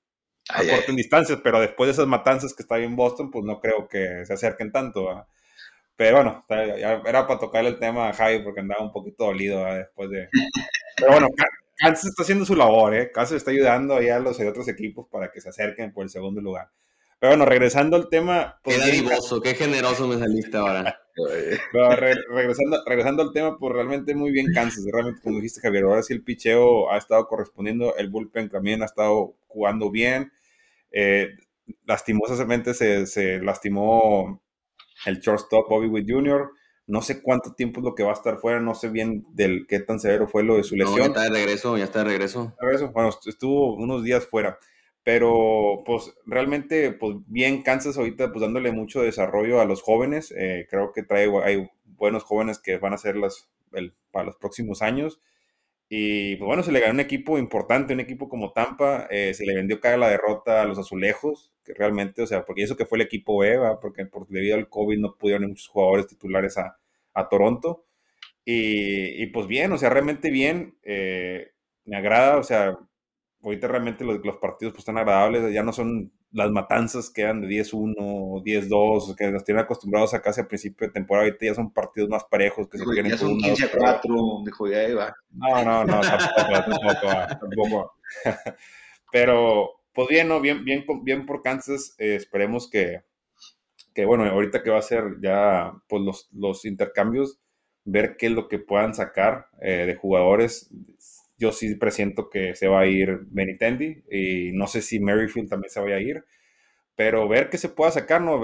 acorten distancias, pero después de esas matanzas que está ahí en Boston, pues no creo que se acerquen tanto. Pero bueno, era para tocarle el tema a Javi porque andaba un poquito dolido después de... Pero bueno, Kansas está haciendo su labor, ¿eh? Kansas está ayudando ahí a los otros equipos para que se acerquen por el segundo lugar. Pero bueno, regresando al tema. Pues, qué dadivoso, qué generoso me saliste ahora. regresando, regresando al tema, pues realmente muy bien Kansas. Realmente, como dijiste, Javier, ahora sí el picheo ha estado correspondiendo. El bullpen también ha estado jugando bien. Eh, lastimosamente se, se, lastimó el shortstop Bobby Witt Jr. No sé cuánto tiempo es lo que va a estar fuera, no sé bien del qué tan severo fue lo de su lesión. ya está de regreso, ya está de regreso. Bueno, estuvo unos días fuera. Pero pues realmente, pues bien Kansas ahorita pues dándole mucho desarrollo a los jóvenes. Eh, creo que trae, hay buenos jóvenes que van a ser las, para los próximos años. Y pues bueno, se le ganó un equipo importante, un equipo como Tampa, eh, se le vendió cara la derrota a los azulejos, que realmente, o sea, porque eso que fue el equipo EVA, porque por, debido al COVID no pudieron muchos jugadores titulares a, Toronto. Y, pues bien, o sea, realmente bien, eh, me agrada, o sea, ahorita realmente los, los partidos pues, están agradables, ya no son las matanzas que eran de 10-1 o 10-2, que nos tienen acostumbrados a casi al principio de temporada, ahorita ya son partidos más parejos que se quieren Ya son 15-4, dijo ya iba. No, no, no, tampoco, tampoco, Pero, pues bien, ¿no? Bien, bien, bien por Kansas, eh, esperemos que, que, bueno, ahorita que va a ser ya, pues los, los intercambios, ver qué es lo que puedan sacar eh, de jugadores yo sí presiento que se va a ir Benitendi y no sé si Merrifield también se vaya a ir, pero ver qué se pueda sacar, ¿no?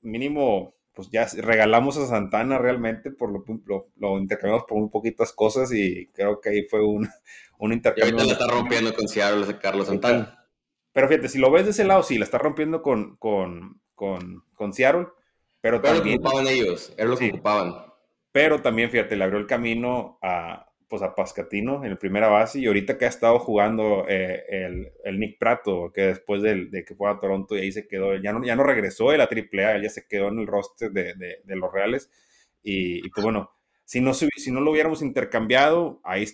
Mínimo, pues ya regalamos a Santana realmente, por lo, lo, lo intercambiamos por muy poquitas cosas y creo que ahí fue un, un intercambio. Y ahorita la está rompiendo con Seattle Carlos Santana. Pero fíjate, si lo ves de ese lado, sí, la está rompiendo con, con, con, con Seattle, pero, también... lo ocupaban ellos, era lo que ocupaban. Pero también, fíjate, le abrió el camino a, pues a Pascatino en la primera base y ahorita que ha estado jugando eh, el, el, Nick Prato, que después de, que fue a Toronto y ahí se quedó, ya no, ya no regresó de la AAA, él ya se quedó en el roster de, de, los Reales y, pues bueno, si no, si no lo hubiéramos intercambiado, ahí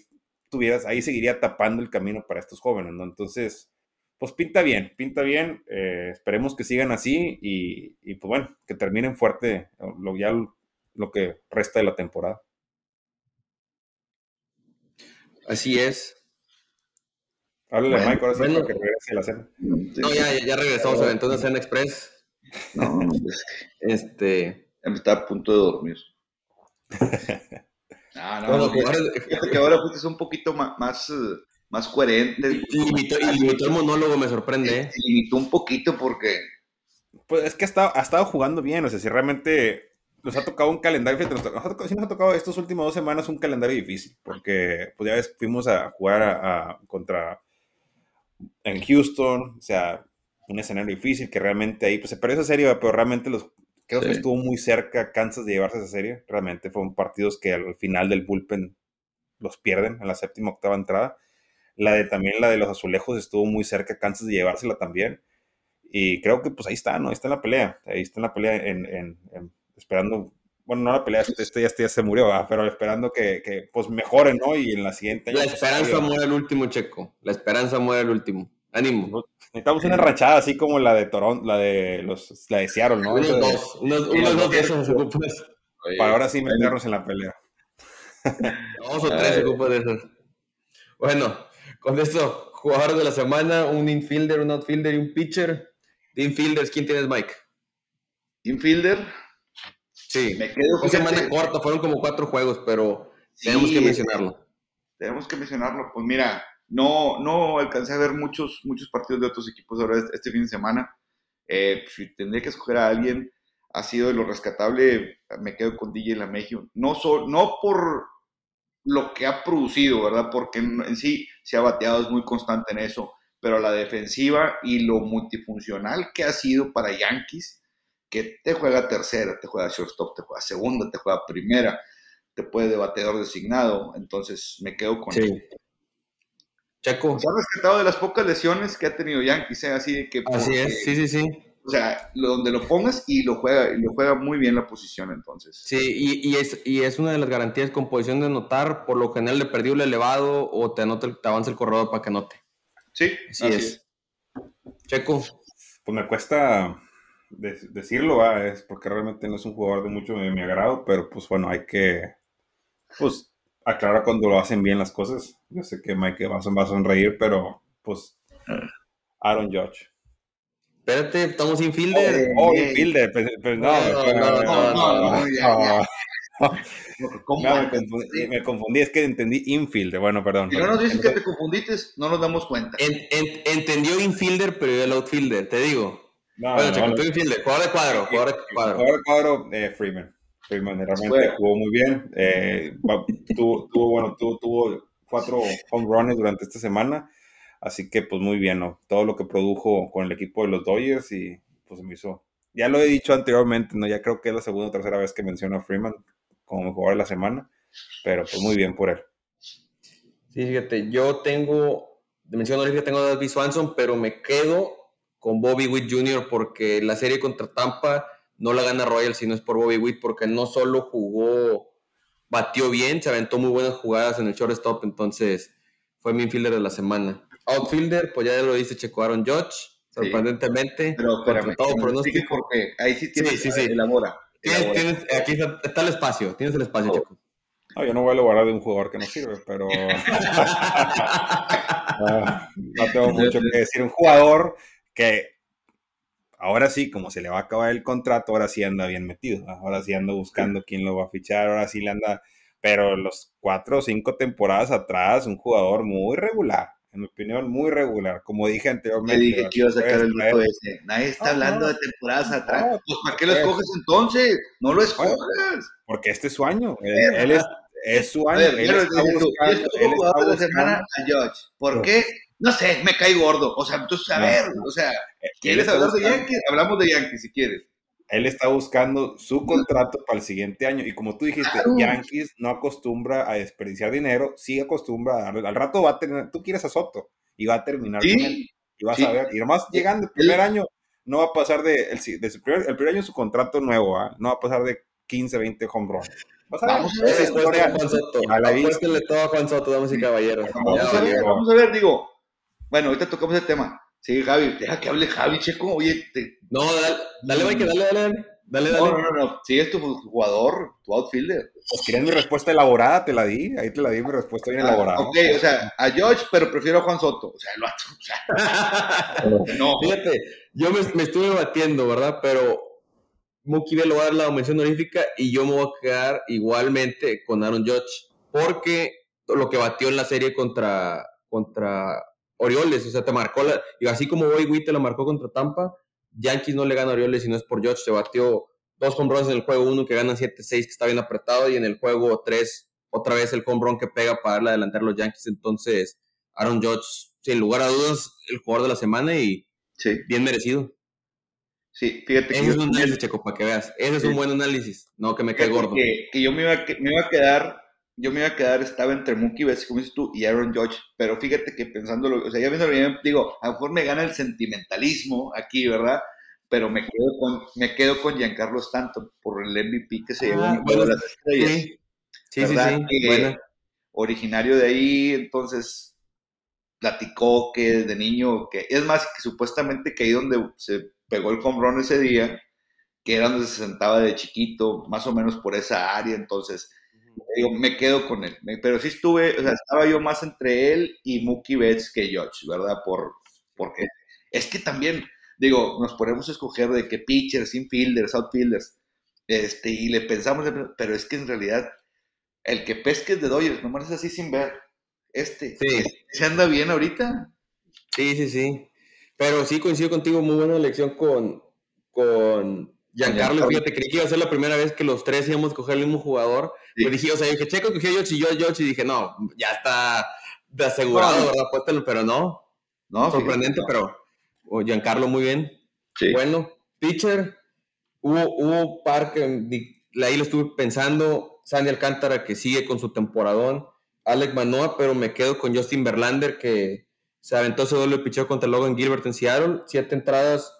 tuvieras, ahí seguiría tapando el camino para estos jóvenes, ¿no? Entonces, pues pinta bien, pinta bien. Eh, esperemos que sigan así y, pues bueno, que terminen fuerte lo, ya lo, que resta de la temporada. Así es. Háblale a Mike ahora sí para que regrese a la cena. No, ya, ya regresamos a Aventura Cena Express. No, no, pues, este. Está a punto de dormir. no, no, no, fíjate que ahora fuiste un poquito más, más eh, más coherente. Y limitó, el monólogo, me sorprende. ¿eh? limitó un poquito porque. Pues es que ha estado, ha estado jugando bien, o sea, si realmente nos ha tocado un calendario, nos ha tocado, sí nos ha tocado estas últimas dos semanas un calendario difícil, porque pues ya ves, fuimos a jugar a, contra en Houston, o sea, un escenario difícil que realmente ahí, pues se perdió esa serie, pero realmente los creo que estuvo muy cerca Kansas de llevarse esa serie, realmente fueron partidos que al final del bullpen los pierden en la séptima octava entrada. La de también la de los azulejos estuvo muy cerca Kansas de llevársela también. Y creo que pues ahí está, ¿no? Ahí está en la pelea. Ahí está en la pelea en, esperando. Bueno, no la pelea, este, este, ya, este ya se murió, pero esperando que, que, pues mejoren, ¿no? Y en la siguiente. La pues, esperanza muere el último, Checo. La esperanza muere el último. Ánimo. Necesitamos una rachada así como la de Toronto, la de los, la de Seattle, ¿no? Unos dos, unos, dos de esos Para ahora sí meternos en la pelea. Dos o tres ocupas de esos. Bueno, con esto, jugador de la semana, un infielder, un outfielder y un pitcher. De infielders, ¿quién tienes, Mike? Infielder. Sí, me quedo semana corta, fueron como cuatro juegos, pero tenemos que mencionarlo. Tenemos que mencionarlo. Pues mira, no, no alcancé a ver muchos, muchos partidos de otros equipos ahora este, este fin de semana. Eh, si tendría que escoger a alguien, ha sido de lo rescatable, me quedo con DJ Lamegio. No, no por lo que ha producido, ¿verdad? Porque en, sí se ha bateado, es muy constante en eso, pero la defensiva y lo multifuncional que ha sido para Yankees, que te juega tercera, te juega shortstop, te juega segunda, te juega primera, te puede de bateador designado, entonces me quedo con sí. Checo. Se ha rescatado de las pocas lesiones que ha tenido Yankees, ¿eh? así de que... Así es, sí, sí, sí. O sea, donde lo pongas y lo juega, y lo juega muy bien la posición entonces. Sí, y, y, es, y es una de las garantías con posición de anotar, por lo general le perdió el elevado o te, anota, te avanza el corredor para que anote. Sí, así, es. Checo. Pues me cuesta decirlo, es porque realmente no es un jugador de mucho de mi agrado, pero pues bueno, hay que pues aclarar cuando lo hacen bien las cosas. Yo sé que Mike va a sonreír, pero pues ah. Aaron Judge. Espérate, estamos sin fielder. Oh, oh infielder, pero, no, no, no, no, me, confundí, es que entendí infielder, bueno, perdón. Si no nos dices que te confundiste, no nos damos cuenta. entendió infielder, pero yo el outfielder, te digo. No, bueno, no, infielder, jugador de cuadro, jugador de cuadro. Jugador de cuadro, eh, Freeman. Freeman realmente jugó muy bien. Eh, tuvo, tuvo, bueno, tuvo, tuvo cuatro home runs durante esta semana. Así que pues muy bien, ¿no? Todo lo que produjo con el equipo de los Dodgers y pues me hizo... Ya lo he dicho anteriormente, ¿no? Ya creo que es la segunda o tercera vez que menciono a Freeman como jugador de la semana, pero pues muy bien por él. Sí, fíjate, yo tengo, menciono que tengo a David Swanson, pero me quedo con Bobby Witt Jr. porque la serie contra Tampa no la gana Royal si no es por Bobby Witt, porque no solo jugó, batió bien, se aventó muy buenas jugadas en el shortstop, entonces fue mi infielder de la semana. Outfielder, pues ya lo dice Checo Aaron Judge, sorprendentemente. Pero espérame, todo pronóstico. Porque ahí sí tienes, sí, sí, sí. elabora. Tienes, aquí está, el espacio, tienes el espacio, oh. Checo. No, yo no voy a lograr de un jugador que no sirve, pero ah, no, tengo mucho que decir. Un jugador que ahora sí, como se le va a acabar el contrato, ahora sí anda bien metido. Ahora sí anda buscando quién lo va a fichar, ahora sí le anda. Pero los cuatro o cinco temporadas atrás, un jugador muy regular en mi opinión, muy regular. Como dije anteriormente. dije que iba a sacar el lujo ese. Nadie está hablando de temporadas atrás. pues, ¿Para qué lo escoges entonces? No lo escoges. Porque este es su año. Él, es, es, su año. él está buscando, él está semana a George. ¿Por qué? No sé, me cae gordo. O sea, entonces, a ver, o sea, ¿quieres hablar de Yankees? Hablamos de Yankees si quieres él está buscando su contrato para el siguiente año. Y como tú dijiste, Yankees no acostumbra a desperdiciar dinero, sí acostumbra a Al rato va a tener, tú quieres a Soto y va a terminar con él. Y vas a ver, y nomás llegando el primer año, no va a pasar de, el, de su primer, el primer año su contrato nuevo, ¿ah? no va a pasar de 15, 20 home runs. Vamos a ver, historia. Juan Soto. Apuéstenle todo a Juan Soto, damas y caballeros. Vamos, a ver, vamos a ver, digo. Bueno, ahorita tocamos el tema. Sí, Javi, deja que hable Javi, Checo. Oye, te... No, dale, dale, Mike, dale, dale, dale. Dale, dale. No, no, no, Sí, es tu jugador, tu outfielder. Pues querías mi respuesta elaborada, te la di. Ahí te la di mi respuesta bien ah, elaborada. Ok, o sea, a George, pero prefiero a Juan Soto. O sea, el vato. O sea, no. Fíjate, yo me, me, estuve batiendo, ¿verdad? Pero Mookie Bell lo va a dar la mención honorífica y yo me voy a quedar igualmente con Aaron Judge. Porque lo que batió en la serie contra, contra Orioles, o sea, te marcó la, y así como Boy Witt te la marcó contra Tampa, Yankees no le gana a Orioles y no es por George, se batió dos home runs en el juego uno que ganan 7-6 que está bien apretado y en el juego 3 otra vez el home run que pega para darle adelantar a los Yankees, entonces Aaron Judge, sin lugar a dudas, el jugador de la semana y bien merecido. Sí, fíjate Ese es un análisis, Checo, para que veas. Ese es un buen análisis, no que me cae gordo. Que, yo me iba, me iba a quedar yo me iba a quedar, estaba entre Mookie Betts, como dices tú, y Aaron Judge, pero fíjate que pensándolo, o sea, ya viendo bien, digo, a lo mejor me gana el sentimentalismo aquí, ¿verdad? Pero me quedo con, me quedo con Giancarlo Stanton por el MVP que se llevó en ah, las estrellas. Sí, sí, sí, bueno. Originario de ahí, entonces platicó que desde niño, que es más, que supuestamente que ahí donde se pegó el home ese día, que era donde se sentaba de chiquito, más o menos por esa área, entonces digo, me quedo con él. Pero sí estuve, o sea, estaba yo más entre él y Mookie Betts que George, ¿verdad? Por, porque es que también, digo, nos ponemos a escoger de que pitchers, infielders, outfielders, este, y le pensamos, pero es que en realidad el que pesque es de Dodgers, nomás es así sin ver. Este, sí. ¿se anda bien ahorita? Sí, sí, sí. Pero sí coincido contigo, muy buena elección con, con Giancarlo, fíjate, creí que iba a ser la primera vez que los tres íbamos a coger el mismo jugador. Pues dije, o sea, dije, Checo cogió a Yoshi y yo a Yoshi, y dije, no, ya está de asegurado, ¿verdad? pero no. No, sorprendente, pero oh, Giancarlo muy bien. Sí. Bueno, pitcher, hubo, hubo par que ahí lo estuve pensando, Sandy Alcántara que sigue con su temporadón, Alec Manoa, pero me quedo con Justin Verlander que se aventó ese doble picheo contra Logan Gilbert en Seattle, siete entradas,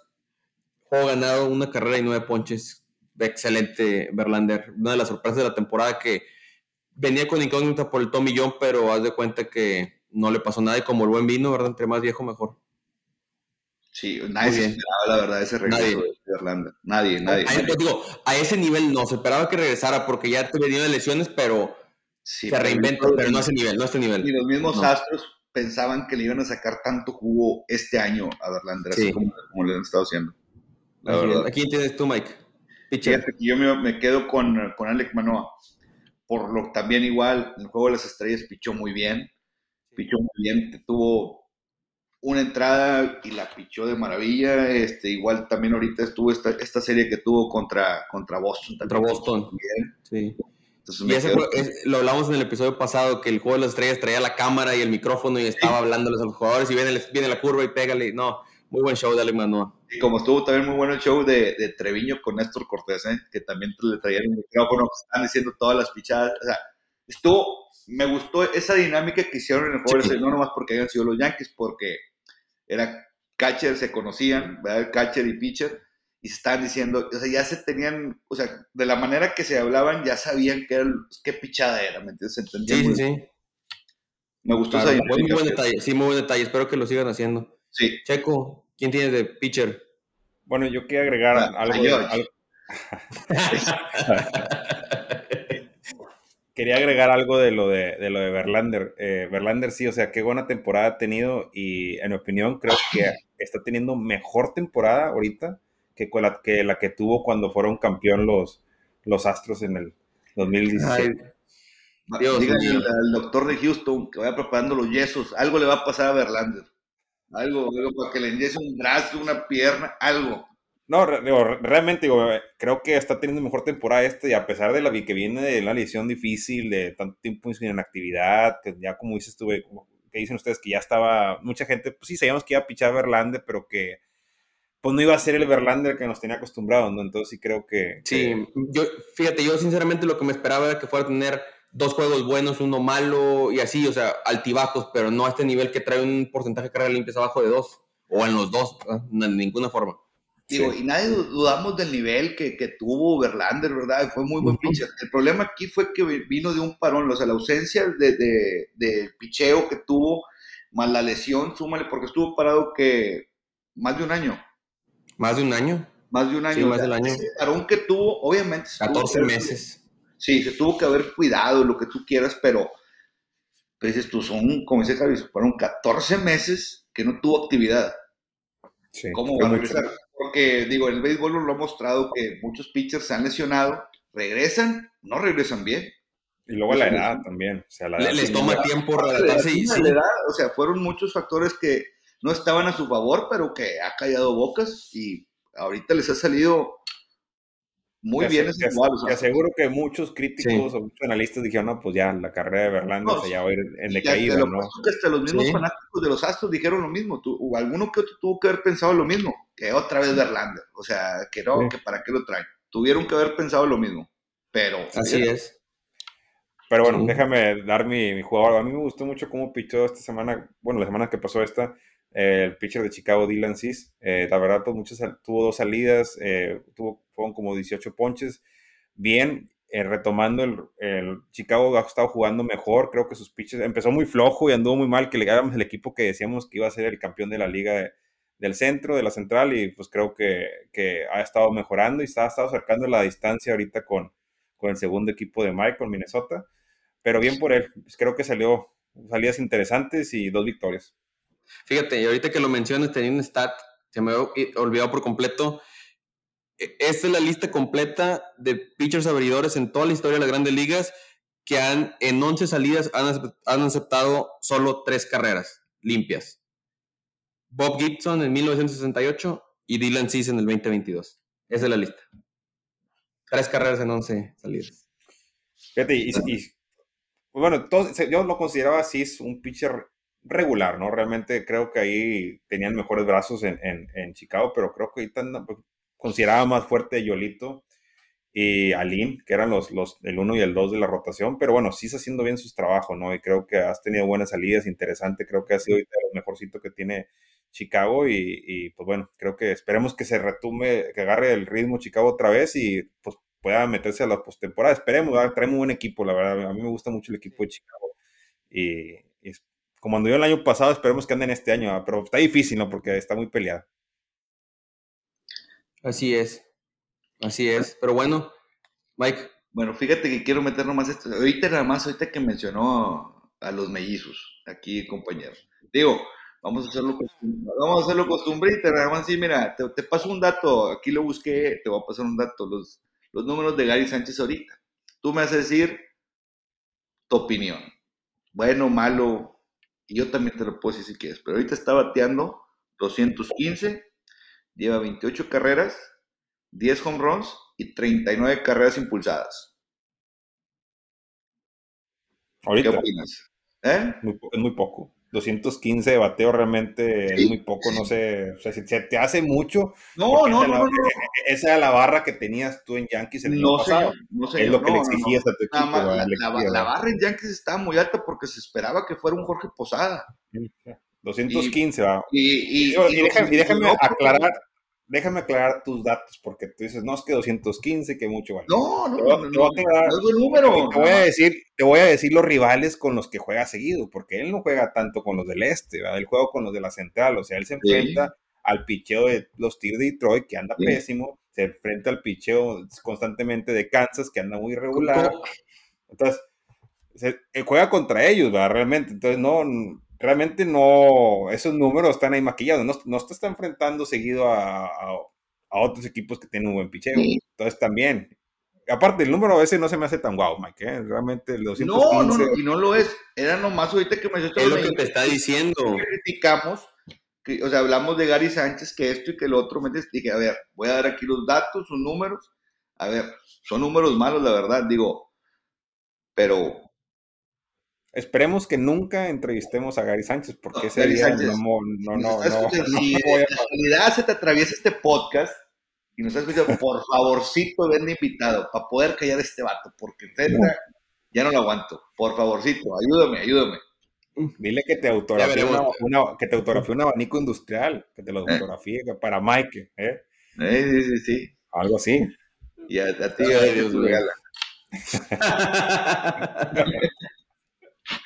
juego ganado, una carrera y nueve ponches. Excelente, Verlander. Una de las sorpresas de la temporada que venía con incógnita por el Tommy John, pero haz de cuenta que no le pasó nada y como el buen vino, ¿verdad? Entre más viejo, mejor. Sí, nadie se esperaba, la verdad, ese regreso de Verlander. Nadie, nadie. A, digo, a ese nivel no, se esperaba que regresara porque ya venía de lesiones, pero se reinventa, pero no a ese nivel, no a este nivel. Y los mismos Astros pensaban que le iban a sacar tanto jugo este año a Verlander, así como, como le han estado haciendo. ¿A quién tienes tú, Mike? yo me, quedo con, con Alec Manoa. Por lo también igual, en el juego de las estrellas pichó muy bien. Pichó muy bien, tuvo una entrada y la pichó de maravilla. Este, igual también ahorita estuvo esta, esta serie que tuvo contra, contra Boston. Contra Boston. Sí. y ese lo hablamos en el episodio pasado, que el juego de las estrellas traía la cámara y el micrófono y estaba hablándoles a los jugadores y viene, viene la curva y pégale. No, muy buen show de Alec Manoa. Y como estuvo también muy bueno el show de, de Treviño con Néstor Cortés, ¿eh? que también le traían el micrófono, están diciendo todas las pichadas. O sea, estuvo, me gustó esa dinámica que hicieron en el juego, no nomás porque hayan sido los Yankees, porque era catcher, se conocían, ¿verdad? Catcher y pitcher, y estaban diciendo, o sea, ya se tenían, o sea, de la manera que se hablaban, ya sabían qué, era, qué pichada era, ¿me entiendes? sí, sí, sí. Me gustó esa dinámica. Muy buen detalle, sí, muy buen detalle, espero que lo sigan haciendo. Sí. Checo, ¿Quién tienes de pitcher? Bueno, yo quería agregar ah, algo, de, quería agregar algo de lo de, lo de Verlander. Eh, Verlander sí, o sea, qué buena temporada ha tenido y en mi opinión creo que está teniendo mejor temporada ahorita que la que, la que tuvo cuando fueron campeón los, los Astros en el 2017. Díganle al, doctor de Houston que vaya preparando los yesos. Algo le va a pasar a Verlander. Algo, algo para que le endiese un brazo, una pierna, algo. No, realmente digo, creo que está teniendo mejor temporada este y a pesar de la que viene de la lesión difícil, de tanto tiempo sin actividad, que ya como dices tú, que dicen ustedes que ya estaba, mucha gente, pues sí, sabíamos que iba a pichar Verlander, pero que pues no iba a ser el Verlander que nos tenía acostumbrados, ¿no? Entonces sí creo que... Sí, yo, fíjate, yo sinceramente lo que me esperaba era que fuera a tener dos juegos buenos, uno malo y así, o sea, altibajos, pero no a este nivel que trae un porcentaje de carga limpias abajo de dos, o en los dos, en ninguna forma. Digo, y nadie dudamos del nivel que, que, tuvo Verlander, ¿verdad? Fue muy buen pitcher. El problema aquí fue que vino de un parón, o sea, la ausencia de, de, de picheo que tuvo, más la lesión, súmale, porque estuvo parado que más de un año. ¿Más de un año? Más de un año. Sí, más del año. Ese parón que tuvo, obviamente. 14 meses. Sí, se tuvo que haber cuidado, lo que tú quieras, pero, pero dices tú, son, como dice Javi, fueron 14 meses que no tuvo actividad. Sí, ¿Cómo va a regresar? Porque, digo, el béisbol lo ha mostrado que muchos pitchers se han lesionado, regresan, no regresan bien. Y luego la edad también. O sea, la edad les toma tiempo readaptarse. Sí, sí. o sea, fueron muchos factores que no estaban a su favor, pero que ha callado bocas y ahorita les ha salido muy bien ese Te aseguro que muchos críticos o muchos analistas dijeron, no, pues ya, la carrera de Verlander se ya va a ir en decaída, ¿no? Que hasta los mismos fanáticos de los Astros dijeron lo mismo. o alguno que otro tuvo que haber pensado lo mismo, que otra vez Verlander. O sea, que no, que para qué lo traen. Tuvieron que haber pensado lo mismo. Pero... Así es. Pero bueno, déjame dar mi, mi, jugador. A mí me gustó mucho cómo pichó esta semana, bueno, la semana que pasó esta, eh, el pitcher de Chicago, Dylan Cis. Eh, la verdad, pues, muchas, tuvo dos salidas, eh, tuvo, fueron como 18 ponches. Bien, retomando el, el, Chicago ha estado jugando mejor, creo que sus pitches empezó muy flojo y anduvo muy mal, que le el equipo que decíamos que iba a ser el campeón de la liga del centro, de la central, y pues creo que, que ha estado mejorando y está, ha estado acercando la distancia ahorita con, con el segundo equipo de Mike, con Minnesota. Pero bien por él, pues creo que salió salidas interesantes y dos victorias. Fíjate, y ahorita que lo mencionas, tenía un stat, se me olvidado por completo. E, esta es la lista completa de pitchers abridores en toda la historia de las grandes ligas que han, en 11 salidas, han, han aceptado solo tres carreras limpias. Bob Gibson en 1968 y Dylan Cease en el 2022. Esa es la lista. Tres carreras en 11 salidas. Fíjate, y, y bueno, yo lo consideraba así, un pitcher regular, ¿no? Realmente creo que ahí tenían mejores brazos en, en, Chicago, pero creo que ahorita pues, consideraba más fuerte Yolito y Alin, que eran los, los, el 1 y el 2 de la rotación, pero bueno, sí está haciendo bien sus trabajos, ¿no? Y creo que has tenido buenas salidas, interesante, creo que ha sido ahorita lo mejorcito que tiene Chicago y, y, pues bueno, creo que esperemos que se retume, que agarre el ritmo Chicago otra vez y pues pueda meterse a la postemporada, esperemos, traemos un buen equipo, la verdad, a mí me gusta mucho el equipo de Chicago y, y como anduvo el año pasado, esperemos que anden este año, pero está difícil, ¿no? Porque está muy peleado. Así es, así es, pero bueno, Mike. Bueno, fíjate que quiero meter nomás esto, ahorita nada más, ahorita que mencionó a los mellizos, aquí compañero. Digo, vamos a hacerlo costumbre, vamos a hacerlo costumbrita, nada más sí, mira, te, paso un dato, aquí lo busqué, te voy a pasar un dato, los, los números de Gary Sánchez ahorita. Tú me vas a decir tu opinión, bueno, malo, y yo también te lo puedo decir si quieres, pero ahorita está bateando 215, lleva 28 carreras, 10 home runs y 39 carreras impulsadas. ¿Qué opinas? ¿Eh? es muy poco. 215 de bateo realmente es muy poco, no sé, o sea, si se te hace mucho. No, no, no, Esa era la barra que tenías tú en Yankees en el no, pasado. no sé, es lo que le exigías a tu equipo. La, barra en Yankees estaba muy alta porque se esperaba que fuera un Jorge Posada. 215, y, va. Y, y, y déjame aclarar, déjame aclarar tus datos, porque tú dices, no, es que 215, que mucho vale. No, no, te voy, no, te voy a aclarar, no es número. Te voy, a decir, te voy a decir los rivales con los que juega seguido, porque él no juega tanto con los del este, ¿verdad? él juega con los de la central, o sea, él se enfrenta sí. al picheo de los Tigres de Detroit, que anda sí. pésimo, se enfrenta al picheo constantemente de Kansas, que anda muy irregular. Entonces, se, juega contra ellos, ¿verdad? Realmente, entonces no realmente no, esos números están ahí maquillados, no, no te está enfrentando seguido a, a, a, otros equipos que tienen un buen picheo. Sí. Entonces también, aparte el número ese no se me hace tan guau, Mike, ¿eh? realmente 215... No, no, no, y no lo es, era nomás ahorita que me... Es lo que te está diciendo. Que criticamos, que, o sea, hablamos de Gary Sánchez, que esto y que el otro, me dije, a ver, voy a dar aquí los datos, sus números, a ver, son números malos, la verdad, digo, pero Esperemos que nunca entrevistemos a Gary Sánchez, porque no, ese Gary día Sánchez, no, no, no, no, Si de casualidad se te atraviesa este podcast y nos has escuchado, por favorcito, ven invitado para poder callar a este vato, porque ya no lo aguanto. Por favorcito, ayúdame, ayúdame. Dile que te autografíe una, una, que te autografíe un abanico industrial, que te lo autografíe eh. para Mike, ¿eh? sí, sí, sí. Algo así. Y a, ti, Ay, Dios mío.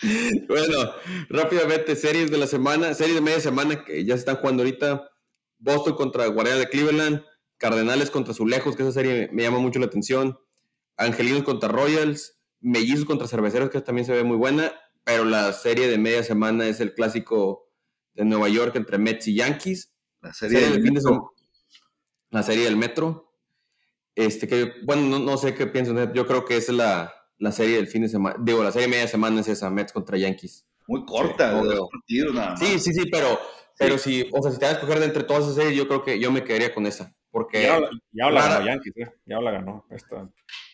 bueno, rápidamente, series de la semana, series de media semana que ya se están jugando ahorita. Boston contra Guardianes de Cleveland, Cardenales contra Zulejos, que esa serie me llama mucho la atención. Angelinos contra Royals, Mellizos contra Cerveceros, que también se ve muy buena. Pero la serie de media semana es el clásico de Nueva York entre Mets y Yankees. La serie, del metro. La serie del metro. Este, que, bueno, no, sé qué piensan. Yo creo que es la, la serie del fin de semana. Digo, la serie de media semana es esa, Mets contra Yankees. Muy corta, sí, de dos partidos nada más. Sí, sí, sí, pero pero si, o sea, si te vas a escoger de entre todas esas series, yo creo que yo me quedaría con esa. Porque ya, ya la ganó Yankees, ¿eh? ya la ganó. Esta,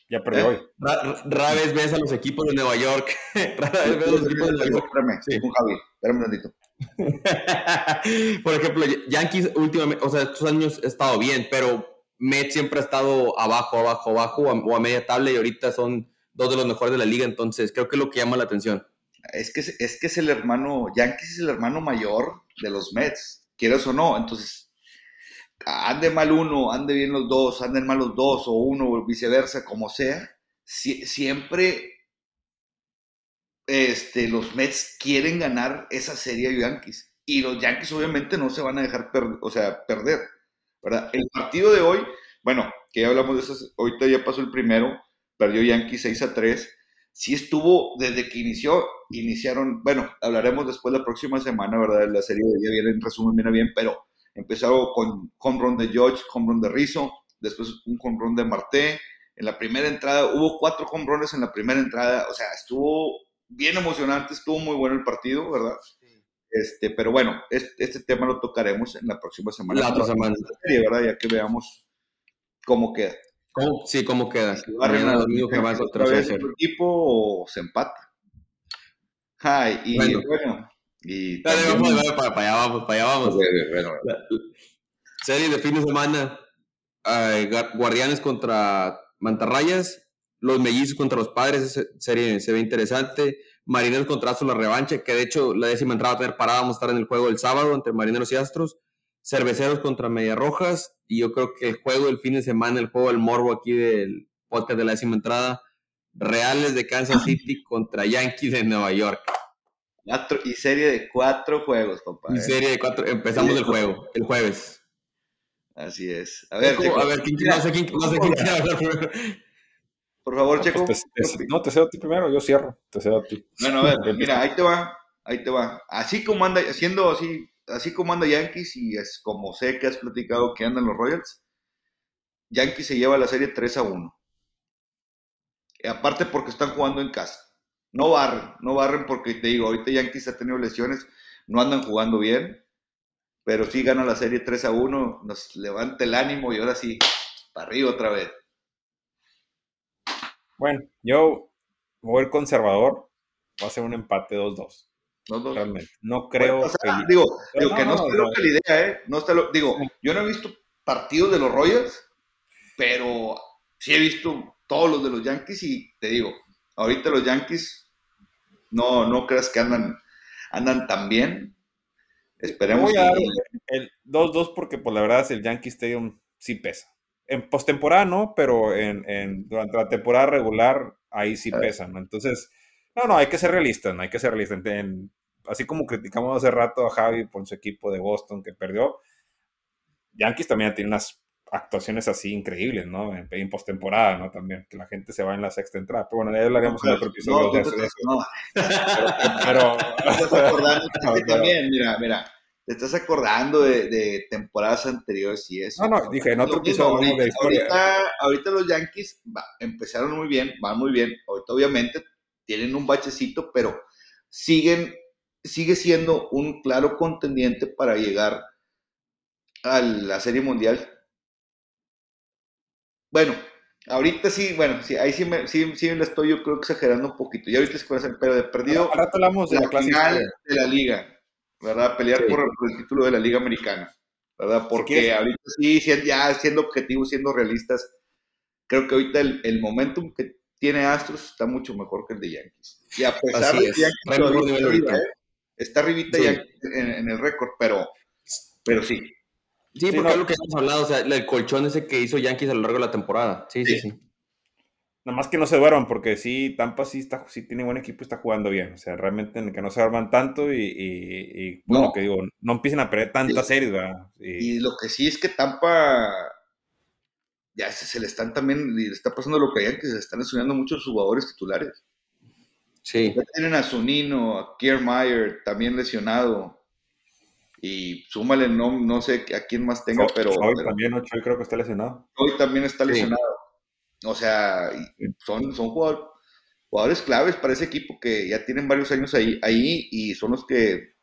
ya perdió ¿Eh? hoy. Rara, vez ves a los equipos de Nueva York. rara vez ves a los equipos de Nueva York. Espérame, sí. con Javi. Espérame un ratito. Por ejemplo, Yankees últimamente, o sea, estos años ha estado bien, pero Mets siempre ha estado abajo, abajo, abajo o a media tabla y ahorita son dos de los mejores de la liga, entonces creo que es lo que llama la atención. Es que es, que es el hermano, Yankees es el hermano mayor de los Mets, quieres o no. Entonces, ande mal uno, ande bien los dos, anden mal los dos, o uno, o viceversa, como sea, siempre este, los Mets quieren ganar esa serie a Yankees. Y los Yankees obviamente no se van a dejar o sea, perder. El partido de hoy, bueno, que ya hablamos de eso, ahorita ya pasó el primero, perdió Yankees 6 a 3 sí estuvo desde que inició, iniciaron, bueno, hablaremos después la próxima semana, ¿verdad? La serie ya viene en resumen, viene bien, pero empezaron con home run de George, home run de Rizzo, después un home run de Marté. En la primera entrada, hubo cuatro home runs en la primera entrada, o sea, estuvo bien emocionante, estuvo muy bueno el partido, ¿verdad? Este, pero bueno, este, este, tema lo tocaremos en la próxima semana. La otra semana. ¿verdad? Ya que veamos cómo queda. Sí, ¿cómo queda? Mañana domingo que su equipo o se empata. Ay, y bueno, y vamos, para, para, allá vamos, para allá vamos. serie de fin de semana, Guardianes contra Mantarrayas, los mellizos contra los padres, serie se ve interesante. Marineros contra Astros, la revancha, que de hecho la décima entrada va a tener parada, vamos a estar en el juego el sábado entre Marineros y Astros. Cerveceros contra Media Rojas. Y yo creo que el juego del fin de semana, el juego del morbo aquí del podcast de la décima entrada, Reales de Kansas City contra Yankees de Nueva York. y serie de cuatro juegos, papá. Y serie de cuatro. Empezamos el juego, el jueves. Así es. A ver, a ver, ¿quién, no sé quién, no sé quién quiere hablar primero. Por favor, pues, Checo. no, te cedo a ti primero, yo cierro. Te cedo a ti. Bueno, a ver, mira, ahí te va. Ahí te va. Así como anda, haciendo así así como anda Yankees y es como sé que has platicado que andan los Royals, Yankees se lleva la serie 3 a 1. aparte porque están jugando en casa. No barren, no barren porque te digo, ahorita Yankees ha tenido lesiones, no andan jugando bien, pero sí gana la serie 3 a 1, nos levanta el ánimo y ahora sí, para arriba otra vez. Bueno, yo voy a conservador, va a ser un empate 2-2. No, Realmente. No creo que... Digo, digo que no, está loca la idea, ¿eh? No está lo... Digo, yo no he visto partidos de los Royals, pero sí he visto todos los de los Yankees y te digo, ahorita los Yankees no, no creas que andan, andan tan bien. Esperemos que... El 2-2 porque pues la verdad el Yankee Stadium sí pesa. En postemporada no, pero en, en, durante la temporada regular ahí sí pesa, ¿no? Entonces no, no, hay que ser realistas, no hay que ser realistas. así como criticamos hace rato a Javi por su equipo de Boston que perdió, Yankees también tiene unas actuaciones así increíbles, ¿no? En, en postemporada, ¿no? También, que la gente se va en la sexta entrada. Pero bueno, ya hablaremos en otro episodio de, eso. No. Pero, te estás acordando también, mira, mira, te estás acordando de, temporadas anteriores y eso. No, no, dije, en otro episodio de historia. Ahorita, ahorita, los Yankees empezaron muy bien, van muy bien. Ahorita, obviamente, tienen un bachecito, pero siguen, sigue siendo un claro contendiente para llegar a la Serie Mundial. Bueno, ahorita sí, bueno, sí, ahí sí me, sí, sí estoy yo creo exagerando un poquito. Y ahorita es hacer, pero de perdido ahora hablamos de la, final de la liga, ¿verdad? Pelear por, el título de la Liga Americana, ¿verdad? Porque ahorita sí, ya siendo objetivos, siendo realistas, creo que ahorita el, el momentum que tiene Astros está mucho mejor que el de Yankees. Y a pesar de que Yankees está arribita ya en, el récord, pero, pero sí. Sí, porque es lo que hemos hablado, o sea, el colchón ese que hizo Yankees a lo largo de la temporada. Sí, sí, sí. Nada más que no se duerman, porque sí, Tampa sí, está, sí tiene buen equipo y está jugando bien. O sea, realmente en el que no se duerman tanto y, y, bueno, que digo, no empiecen a perder tantas series, ¿verdad? Y, lo que sí es que Tampa ya se, le están también, le está pasando lo que hay, que se están estudiando muchos jugadores titulares. Sí. Ya tienen a Zunino, a Kiermaier, también lesionado. Y súmale, no, no sé a quién más tenga, pero. Hoy también, ¿no? creo que está lesionado. Hoy también está lesionado. O sea, son, son jugadores, claves para ese equipo que ya tienen varios años ahí, ahí y son los que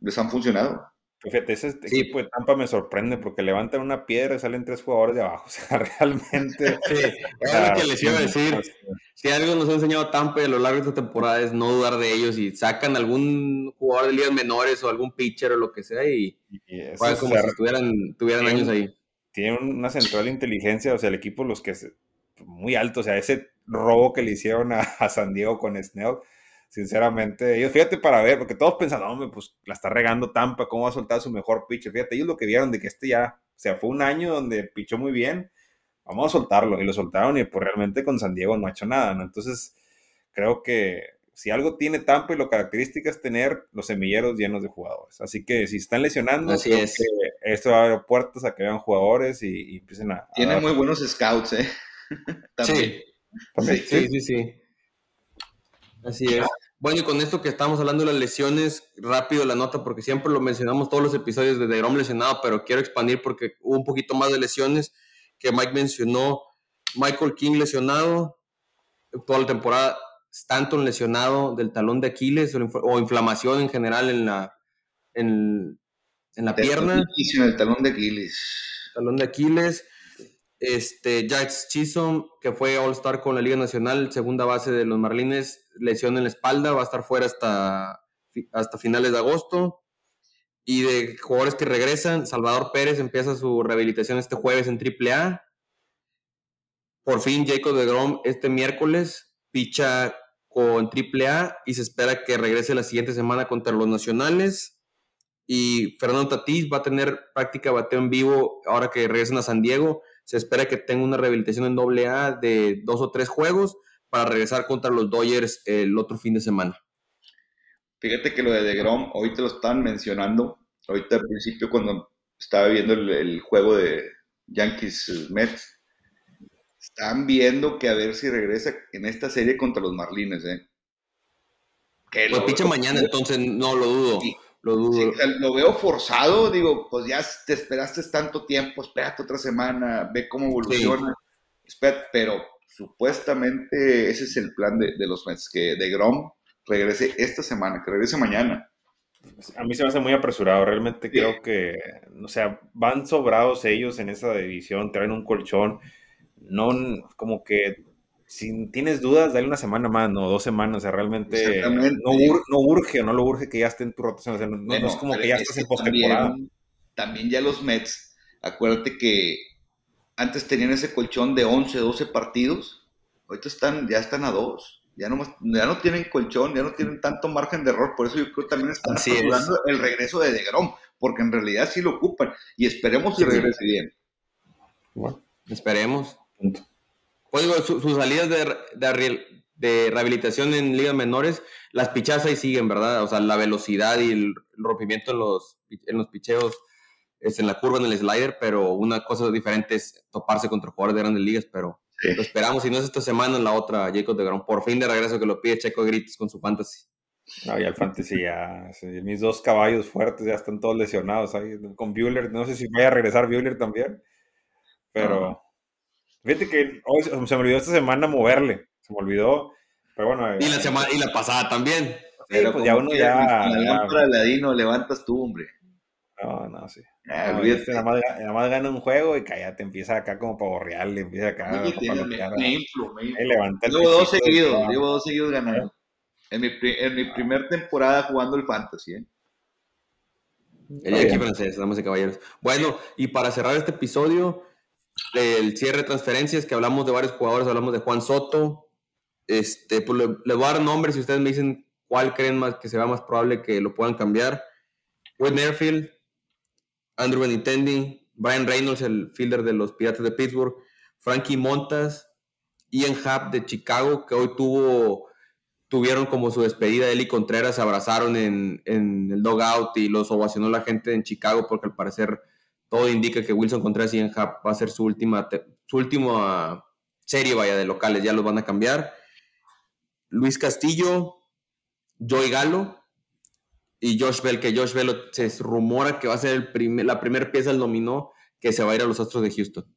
les han funcionado. Fíjate, ese equipo de Tampa me sorprende porque levantan una piedra y salen tres jugadores de abajo. O sea, realmente. Sí, es lo que les iba a decir. Pues, si algo nos ha enseñado Tampa a lo largo de esta temporada es no dudar de ellos y sacan algún jugador de ligas menores o algún pitcher o lo que sea y, como si tuvieran, tuvieran años ahí. Tienen una central de inteligencia, o sea, el equipo, los que es muy alto, o sea, ese robo que le hicieron a, San Diego con Snell, sinceramente, ellos, fíjate para ver, porque todos pensan, hombre, pues la está regando Tampa, ¿cómo va a soltar su mejor pitcher? Fíjate, ellos lo que vieron de que este ya, o sea, fue un año donde pichó muy bien, vamos a soltarlo. Y lo soltaron y pues realmente con San Diego no ha hecho nada, ¿no? Entonces, creo que si algo tiene Tampa y lo característica es tener los semilleros llenos de jugadores. Así que si están lesionando, Así es. esto va a abrir puertas a que vean jugadores y, empiecen a... Tiene muy buenos scouts, ¿eh? Sí. sí. sí, sí, Así es. Bueno, y con esto que estamos hablando de las lesiones, rápido la nota, porque siempre lo mencionamos todos los episodios de DeGrom lesionado, pero quiero expandir porque hubo un poquito más de lesiones que Mike mencionó. Michael King lesionado, toda la temporada. Stanton lesionado del talón de Aquiles o, inflamación en general en la, en, la pierna. En el talón de Aquiles. Talón de Aquiles. Este, Jax Chisholm, que fue All-Star con la Liga Nacional, segunda base de los Marlines, lesión en la espalda, va a estar fuera hasta, hasta finales de agosto. Y de jugadores que regresan, Salvador Pérez empieza su rehabilitación este jueves en AAA. Por fin Jacob de Grom este miércoles picha con AAA y se espera que regrese la siguiente semana contra los Nacionales. Y Fernando Tatís va a tener práctica bateo en vivo ahora que regresen a San Diego. Se espera que tenga una rehabilitación en AA de dos o tres juegos para regresar contra los Dodgers el otro fin de semana. Fíjate que lo de DeGrom, hoy te lo están mencionando, ahorita al principio cuando estaba viendo el, juego de Yankees-Mets, están viendo que a ver si regresa en esta serie contra los Marlines, ¿eh? Que pues picha mañana, entonces no lo dudo. Lo, dudo. lo veo forzado, digo, pues ya te esperaste tanto tiempo, espérate otra semana, ve cómo evoluciona. pero supuestamente ese es el plan de, de los Mets, que de Grom regrese esta semana, que regrese mañana. A mí se me hace muy apresurado, realmente creo que, o sea, van sobrados ellos en esa división, traen un colchón, no como que si tienes dudas, dale una semana más, no dos semanas, o sea, realmente no, urge o no lo urge que ya esté en tu rotación, o sea, no, es como que ya estás en postemporada. También, también ya los Mets, acuérdate que antes tenían ese colchón de 11, 12 partidos, ahorita están, ya están a dos ya no, ya no tienen colchón, ya no tienen tanto margen de error, por eso yo creo que también están hablando el regreso de DeGrom, porque en realidad sí lo ocupan, y esperemos que regrese bien. Bueno, esperemos. Pues sus salidas de, de, rehabilitación en ligas menores, las pichazas ahí siguen, ¿verdad? O sea, la velocidad y el rompimiento en los, en los picheos es en la curva, en el slider, pero una cosa diferente es toparse contra jugadores de grandes ligas, pero lo esperamos, si no es esta semana, en la otra, Jacob de Grom. Por fin de regreso que lo pide Checo Gritos con su fantasy. No, ya el fantasy ya. Mis dos caballos fuertes ya están todos lesionados ahí. Con Bueller, no sé si vaya a regresar Bueller también. Pero. Fíjate que hoy se me olvidó esta semana moverle. Se me olvidó. Pero bueno. Y la, eh, semana, y la pasada también. pero pues ya uno ya. La lámpara de Ladino levantas tú, hombre. No, no, sí. Ah, este nada, más, nada, más, gana un juego y cállate, empieza acá como para borrearle, empieza acá. Sí, me, me, inflo, me Llevo dos seguidos, llevo dos seguidos ganando. En mi, en mi primer temporada jugando el Fantasy, ¿eh? El aquí francés, damas y caballeros. Bueno, y para cerrar este episodio, el cierre de transferencias, que hablamos de varios jugadores, hablamos de Juan Soto. Este, pues le, voy a dar nombres y ustedes me dicen cuál creen más que sea más probable que lo puedan cambiar. Whit Merfield, Andrew Benintendi, Brian Reynolds, el fielder de los Piratas de Pittsburgh, Frankie Montas, Ian Happ de Chicago, que hoy tuvo, tuvieron como su despedida. Él y Contreras se abrazaron en, en el dogout y los ovacionó la gente en Chicago porque al parecer todo indica que Wilson Contreras y Ian Happ va a ser su última, su última serie vaya de locales, ya los van a cambiar. Luis Castillo, Joey Galo y Josh Bell, que Josh Bell se rumora que va a ser el primer, la primera pieza del dominó que se va a ir a los Astros de Houston.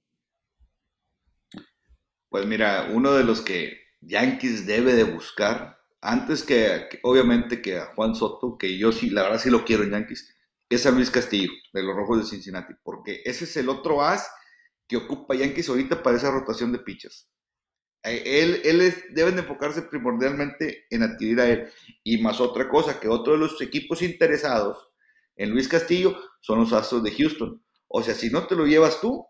Pues mira, uno de los que Yankees debe de buscar, antes que, obviamente que a Juan Soto, que yo sí, la verdad sí lo quiero en Yankees, es a Luis Castillo, de los Rojos de Cincinnati, porque ese es el otro as que ocupa Yankees ahorita para esa rotación de pitchers. Eh, él, deben de enfocarse primordialmente en adquirir a él. Y más otra cosa, que otro de los equipos interesados en Luis Castillo son los Astros de Houston. O sea, si no te lo llevas tú,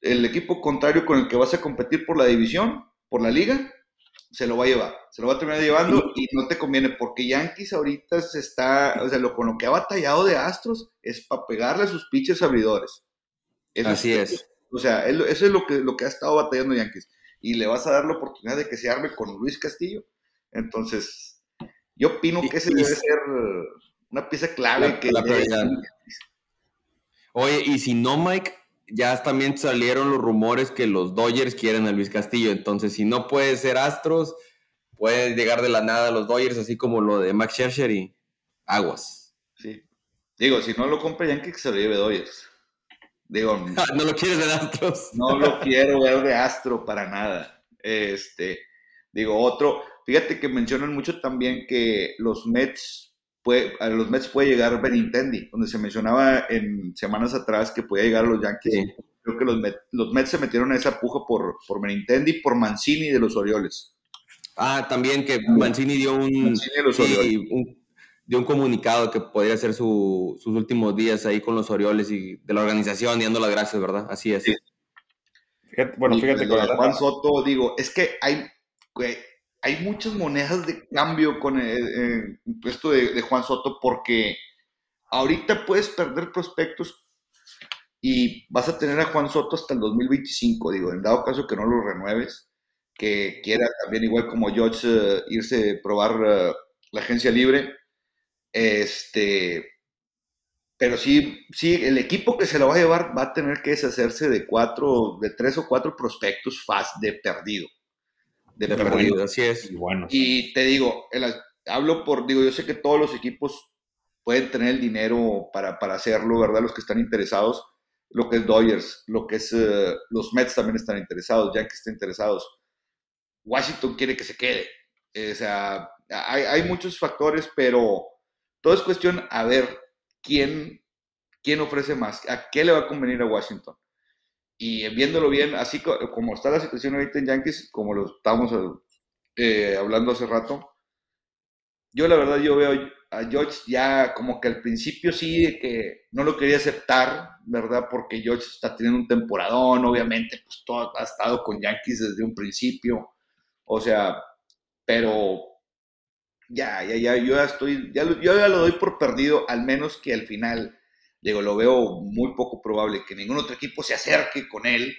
el equipo contrario con el que vas a competir por la división, por la liga, se lo va a llevar. Se lo va a terminar llevando y no te conviene porque Yankees ahorita se está, o sea, lo, con lo que ha batallado de Astros es para pegarle a sus pitchers abridores. Así es. O sea, eso es lo que, lo que ha estado batallando Yankees. Y le vas a dar la oportunidad de que se arme con Luis Castillo. Entonces, yo opino que ese debe ser una pieza clave que... La Oye, y si no, Mike, ya también salieron los rumores que los Dodgers quieren a Luis Castillo. Entonces, si no puede ser Astros, puede llegar de la nada a los Dodgers, así como lo de Max Scherzer y aguas. Sí. Digo, si no lo compra Yankees, que se lo lleve Dodgers. Digo, no lo quieres de Astros. No lo quiero ver de Astro para nada. Este, digo, otro, fíjate que mencionan mucho también que los Mets puede, a los Mets puede llegar Benintendi, donde se mencionaba en semanas atrás que podía llegar a los Yankees. Creo que los, los Mets se metieron a esa puja por, por Benintendi, por Mancini de los Orioles. Ah, también que Mancini dio un, un dio un comunicado que podría ser sus últimos días ahí con los Orioles y de la organización y dando las gracias, ¿verdad? Así es. bueno, fíjate con Juan Soto, digo, es que hay, hay muchas monedas de cambio con el, esto de, Juan Soto porque ahorita puedes perder prospectos y vas a tener a Juan Soto hasta el 2025, digo, en dado caso que no lo renueves, que quiera también igual como George eh, irse a probar eh, la agencia libre este, pero sí, sí, el equipo que se lo va a llevar va a tener que deshacerse de cuatro, de tres o cuatro prospectos fast de perdido. De, perdido, así es. Y, bueno. y te digo, hablo por, digo, yo sé que todos los equipos pueden tener el dinero para, para hacerlo, ¿verdad? Los que están interesados, lo que es Dodgers, lo que es eh, los Mets también están interesados, ya que están interesados. Washington quiere que se quede. o sea, hay, hay muchos factores, pero todo es cuestión a ver quién, quién ofrece más, a qué le va a convenir a Washington. Y viéndolo bien, así como está la situación ahorita en Yankees, como lo estábamos eh, hablando hace rato, yo la verdad yo veo a George ya como que al principio sí que no lo quería aceptar, ¿verdad? Porque George está teniendo un temporadón, obviamente, pues todo ha estado con Yankees desde un principio, o sea, pero ya, ya, ya, yo ya estoy, ya, yo ya lo doy por perdido, al menos que al final, digo, lo veo muy poco probable que ningún otro equipo se acerque con él,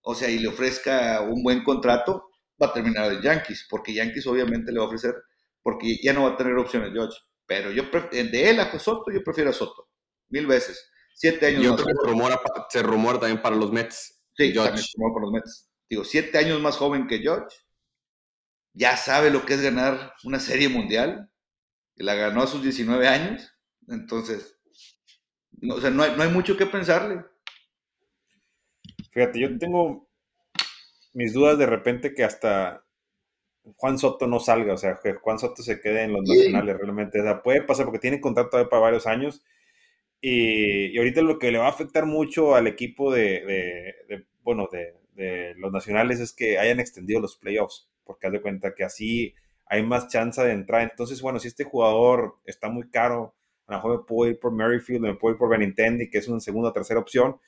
o sea, y le ofrezca un buen contrato, va a terminar el Yankees, porque Yankees obviamente le va a ofrecer, porque ya no va a tener opciones George. Pero yo, de él a Soto, yo prefiero a Soto, mil veces. Siete años más joven. Se rumora, se rumora también para los Mets. Sí, George. se rumora para los Mets. Digo, siete años más joven que George ya sabe lo que es ganar una serie mundial. La ganó a sus 19 años. Entonces, no, o sea, no hay, mucho que pensarle. Fíjate, yo tengo mis dudas de repente que hasta Juan Soto no salga, o sea, que Juan Soto se quede en los nacionales realmente. O sea, puede pasar porque tiene contrato para varios años. Y, ahorita lo que le va a afectar mucho al equipo de, de bueno, de, de, los nacionales es que hayan extendido los playoffs porque haz de cuenta que así hay más chance de entrar. Entonces, bueno, si este jugador está muy caro, a lo mejor me puedo ir por Merrifield, me puedo ir por Benintendi, que es una segunda o tercera opción,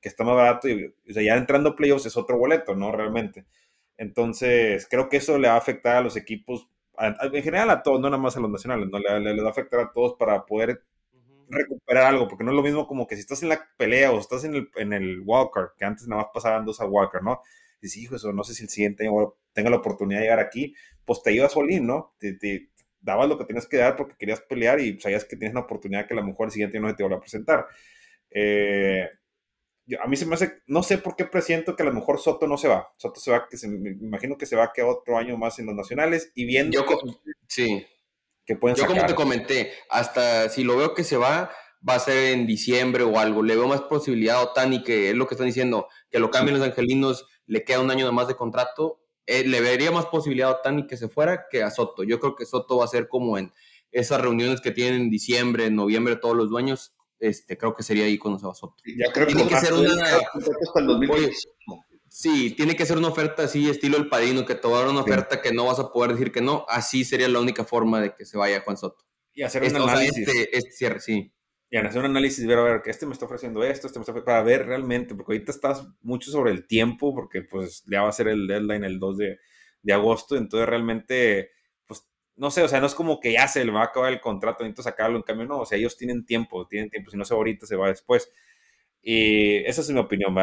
que está más barato, y o sea, ya entrando playoffs es otro boleto, ¿no? Realmente. Entonces, creo que eso le va a afectar a los equipos, en general a todos, no nada más a los nacionales, ¿no? Le, le, va a afectar a todos para poder recuperar algo, porque no es lo mismo como que si estás en la pelea o estás en el, en el Walker, que antes nada más pasaban dos a Walker, ¿no? Dices, hijo, eso no sé si el siguiente año tenga la oportunidad de llegar aquí, pues te ibas all ¿no? Te, te, dabas lo que tenías que dar porque querías pelear y sabías que tienes una oportunidad que a lo mejor el siguiente no se te vuelva a presentar. Eh, a mí se me hace, no sé por qué presiento que a lo mejor Soto no se va. Soto se va, que se, me imagino que se va a quedar otro año más en los nacionales y viendo Yo, sí. que pueden Yo como te comenté, hasta si lo veo que se va, va a ser en diciembre o algo. Le veo más posibilidad a Otani, que es lo que están diciendo, que lo cambien los angelinos, le queda un año más de contrato. Eh, le vería más posibilidad a Otani que se fuera que a Soto. Yo creo que Soto va a ser como en esas reuniones que tienen en diciembre, en noviembre, todos los dueños, este, creo que sería ahí cuando se va Soto. Ya creo tiene que, ser una... sí, tiene que ser una oferta así, estilo el padrino, que te va a dar una oferta que no vas a poder decir que no. Así sería la única forma de que se vaya Juan Soto. Y hacer un análisis. Este, este, cierre, sí. Y hacer un análisis, ver, a ver, este me está ofreciendo esto, este me está para ver realmente, porque ahorita estás mucho sobre el tiempo, porque pues ya va a ser el deadline el 2 de, de agosto, entonces realmente no sé, o sea, no es como que ya se le va a acabar el contrato, necesito sacarlo, en cambio, no, o sea, ellos tienen tiempo, tienen tiempo, si no se ahorita, se va después. Y esa es mi opinión,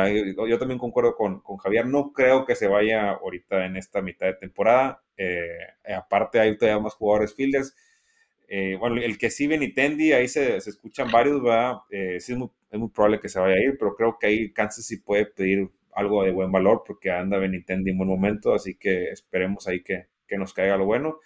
Yo, también concuerdo con, con, Javier, no creo que se vaya ahorita en esta mitad de temporada, eh, aparte hay todavía más jugadores fielders, eh, bueno, el que sí Tendi, ahí se, se, escuchan varios, ¿verdad? Eh, sí es muy, es muy, probable que se vaya a ir, pero creo que ahí Kansas sí puede pedir algo de buen valor porque anda Benitendi en buen momento, así que esperemos ahí que, que nos caiga lo bueno.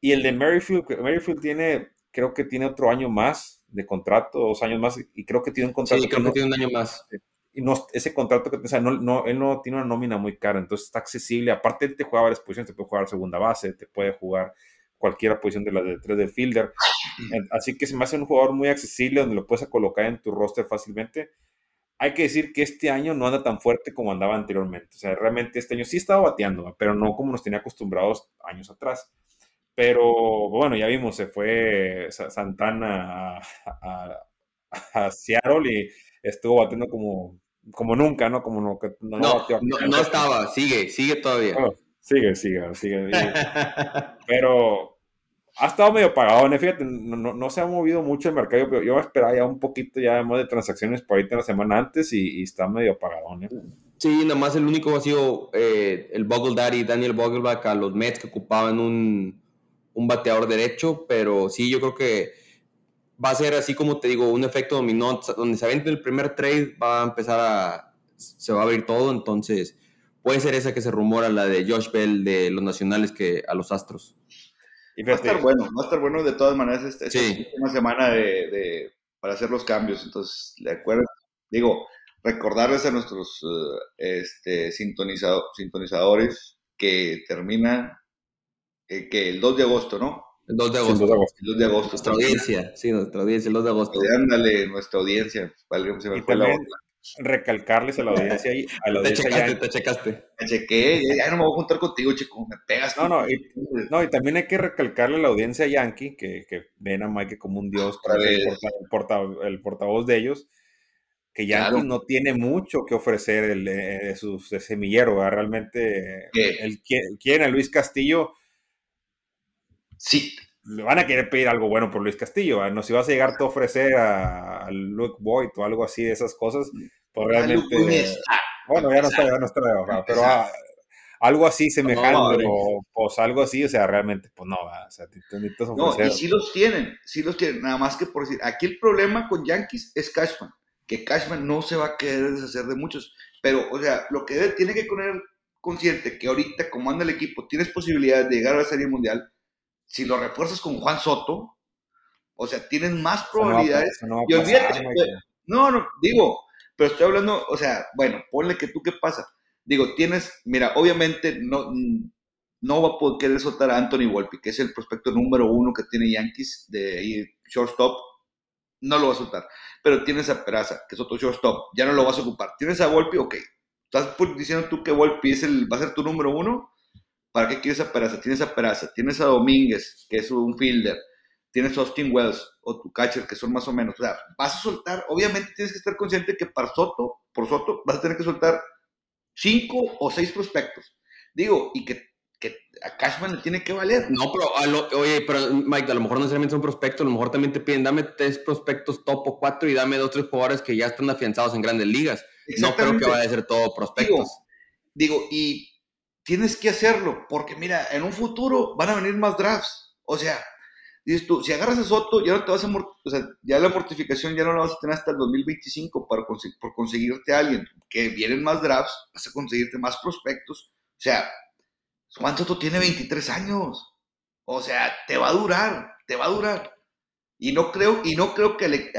Y el de Merrifield, Merrifield tiene, creo que tiene otro año más de contrato, dos años más, y creo que tiene un contrato. Sí, creo que, tiene un año más. Y no, ese contrato que, o sea, no, no, él no tiene una nómina muy cara, entonces está accesible. Aparte, él te juega varias posiciones, te puede jugar segunda base, te puede jugar cualquier posición de las de tres de fielder. Así que se me hace un jugador muy accesible donde lo puedes colocar en tu roster fácilmente. Hay que decir que este año no anda tan fuerte como andaba anteriormente. O sea, realmente este año sí estaba bateando, pero no como nos tenía acostumbrados años atrás. Pero bueno, ya vimos, se fue Santana a, Seattle y estuvo batiendo como, como nunca, ¿no? Como no, no, no, estaba, sigue, sigue todavía. Sigue, sigue, sigue. pero ha estado medio pagado, fíjate, no, se ha movido mucho el mercado, pero yo esperaba ya un poquito ya más de transacciones por ahorita la semana antes y, está medio apagado, ¿eh? Sí, nada más el único ha sido eh, el Boggle Daddy, Daniel Vogelbach a los Mets que ocupaban un un bateador derecho, pero sí, yo creo que va a ser así como te digo, un efecto dominó, donde se avente el primer trade, va a empezar a, se va a abrir todo, entonces puede ser esa que se rumora, la de Josh Bell de los nacionales que a los Astros. Y va a estar bueno, va a estar bueno de todas maneras esta, una semana de, para hacer los cambios, entonces, de acuerdo, digo, recordarles a nuestros eh, este, sintonizadores que termina eh, que el 2 de agosto, ¿no? El 2 de agosto. El 2 de agosto. Nuestra audiencia, sí, nuestra audiencia, el 2 de agosto. ándale, nuestra audiencia. Vale, se me fue la recalcarles a la audiencia y a la audiencia te checaste, te checaste. Me chequé, ya no me voy a juntar contigo, chico, me pegas. No, no, y, no, y también hay que recalcarle a la audiencia yankee, que, que ven a Mike como un dios, el, porta, el, portavoz de ellos, que Yankee no tiene mucho que ofrecer el, de, su semillero, realmente el, quiere a Luis Castillo Sí. Le van a querer pedir algo bueno por Luis Castillo, ¿no? Si vas a llegar a ofrecer a, Luke Boyd o algo así de esas cosas, pues realmente. Bueno, ya no está, ya no está, pero ah, algo así semejante o pues algo así, o sea, realmente, pues no, o sea, No, y sí los tienen, sí los tienen, nada más que por decir, aquí el problema con Yankees es Cashman, que Cashman no se va a querer deshacer de muchos, pero, o sea, lo que tiene que poner consciente que ahorita, como anda el equipo, tienes posibilidades de llegar a la Serie Mundial, si lo refuerzas con Juan Soto, o sea, tienes más probabilidades. No, y olvídate, no, no, digo, pero estoy hablando, o sea, bueno, ponle que tú qué pasa. Digo, tienes, mira, obviamente no, no va a poder querer soltar a Anthony Volpi, que es el prospecto número uno que tiene Yankees de shortstop, no lo va a soltar. Pero tienes a Peraza, que es otro shortstop, ya no lo vas a ocupar. Tienes a Volpi, ok. ¿Estás diciendo tú que Volpi es el, va a ser tu número uno? ¿Para qué quieres a Peraza? Tienes a Peraza, tienes a Domínguez, que es un fielder, tienes a Austin Wells o tu catcher, que son más o menos. O sea, vas a soltar, obviamente tienes que estar consciente que para Soto, por Soto, vas a tener que soltar cinco o seis prospectos. Digo, y que que a Cashman le tiene que valer. No, pero, oye, pero Mike, a lo mejor no necesariamente son prospectos, a lo mejor también te piden, dame tres prospectos top o cuatro y dame dos, tres jugadores que ya están afianzados en grandes ligas. No creo que vaya a ser todo prospectos. Digo, y tienes que hacerlo, porque mira, en un futuro van a venir más drafts. O sea, dices tú, si agarras a Soto, ya no te vas a, o sea, ya la mortificación ya no la vas a tener hasta el 2025 para por conseguirte a alguien, que vienen más drafts, vas a conseguirte más prospectos. O sea, Juan Soto tiene 23 años. O sea, te va a durar, te va a durar. Y no creo, y no creo que le,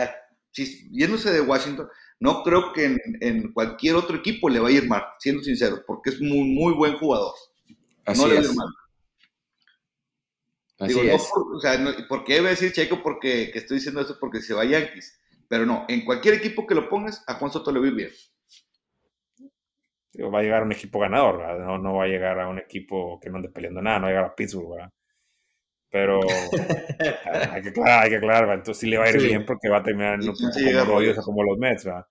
si, yéndose de Washington, no creo que en, cualquier otro equipo le vaya a ir mal, siendo sincero, porque es muy, muy buen jugador. Así no le va a ir mal. Así es. por, o sea, ¿por qué a decir Checo porque estoy diciendo eso porque se va a Yankees? Pero no, en cualquier equipo que lo pongas, a Juan Soto le va a ir bien va a llegar a un equipo ganador, no, no, va a llegar a un equipo que no ande peleando nada, no va a llegar a Pittsburgh, ¿verdad? Pero hay que aclarar, hay que aclarar, entonces sí le va a ir bien porque va a terminar en un como los como los Mets, ¿verdad?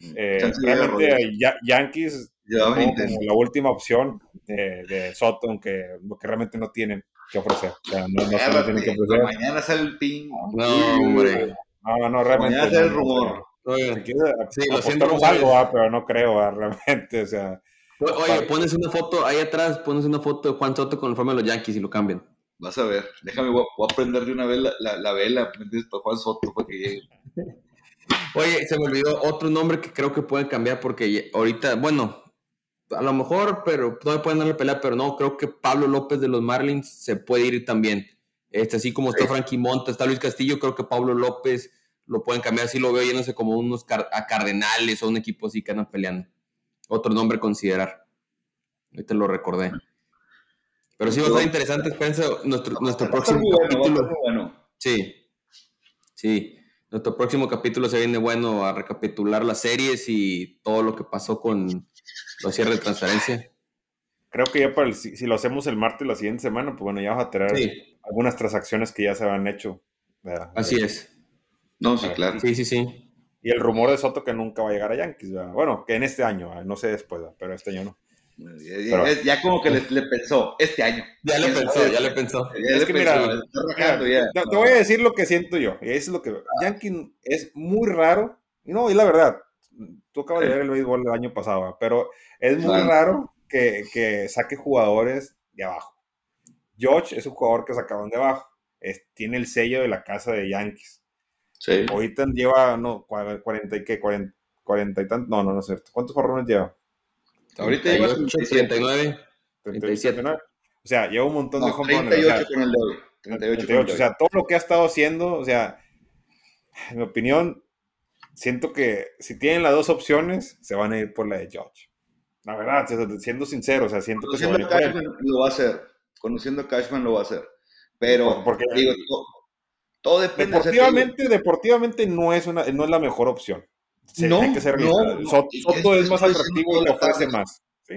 Mm. Eh, realmente Yankees como la última opción de, de Soto, aunque que realmente no tienen que ofrecer. O sea, no, no, tienen que ofrecer. Mañana sale el ping. No, hombre. No, no, realmente. Mañana sale el rumor. Oye, sí, lo siento algo, pero no creo realmente, o sea. Oye, pones una foto ahí atrás, pones una foto de Juan Soto con el forma de los Yankees y lo cambian. Vas a ver, déjame, voy a, prender de una vez la, la, la vela para Juan Soto para que llegue. Oye, se me olvidó otro nombre que creo que pueden cambiar porque ahorita, bueno, a lo mejor, pero no me pueden darle pelea, pero no, creo que Pablo López de los Marlins se puede ir también. Este, así como está Frankie Monta, está Luis Castillo, creo que Pablo López lo pueden cambiar, así lo veo yéndose como unos a Cardenales o un equipo así que andan peleando. Otro nombre a considerar. Ahorita lo recordé. Pero sí va a estar interesante, espérense, nuestro, nuestro próximo capítulo. Sí, sí. Nuestro próximo capítulo se viene bueno a recapitular las series y todo lo que pasó con los cierres de transferencia. Creo que ya para el, si, lo hacemos el martes la siguiente semana, pues bueno, ya vamos a tener algunas transacciones que ya se han hecho. Así es. No, sí, claro. Sí, sí, sí. Y el rumor de Soto que nunca va a llegar a Yankees, Bueno, que en este año, no sé después, pero este año no. Ya, como que le, pensó, este año. Ya le pensó, ya le pensó. es que mira, te voy a decir lo que siento yo. Y es lo que. Yankees es muy raro. Y no, y la verdad, tú acabas de ver el béisbol del año pasado, pero es muy raro que, que, saque jugadores de abajo. George es un jugador que sacaban de abajo. tiene el sello de la casa de Yankees. Sí. Ahorita lleva, no, 40 y qué, 40, 40 y tantos, no, no, no es cierto. ¿Cuántos jorrones lleva? Ahorita lleva 39, 37. O sea, lleva un montón de jorrones. 38 con el doble. 38, 38 o sea, todo lo que ha estado haciendo, o sea, en mi opinión, siento que si tienen las dos opciones, se van a ir por la de George. La verdad, siendo sincero, o sea, siento que se van a ir por Cashman lo va a hacer. Conociendo a Cashman lo va a hacer. Pero, porque, digo, todo depende. Deportivamente, deportivamente no es, una, no es la mejor opción. No, hay que ser no, Soto, es, más atractivo y le ofrece más. ¿sí?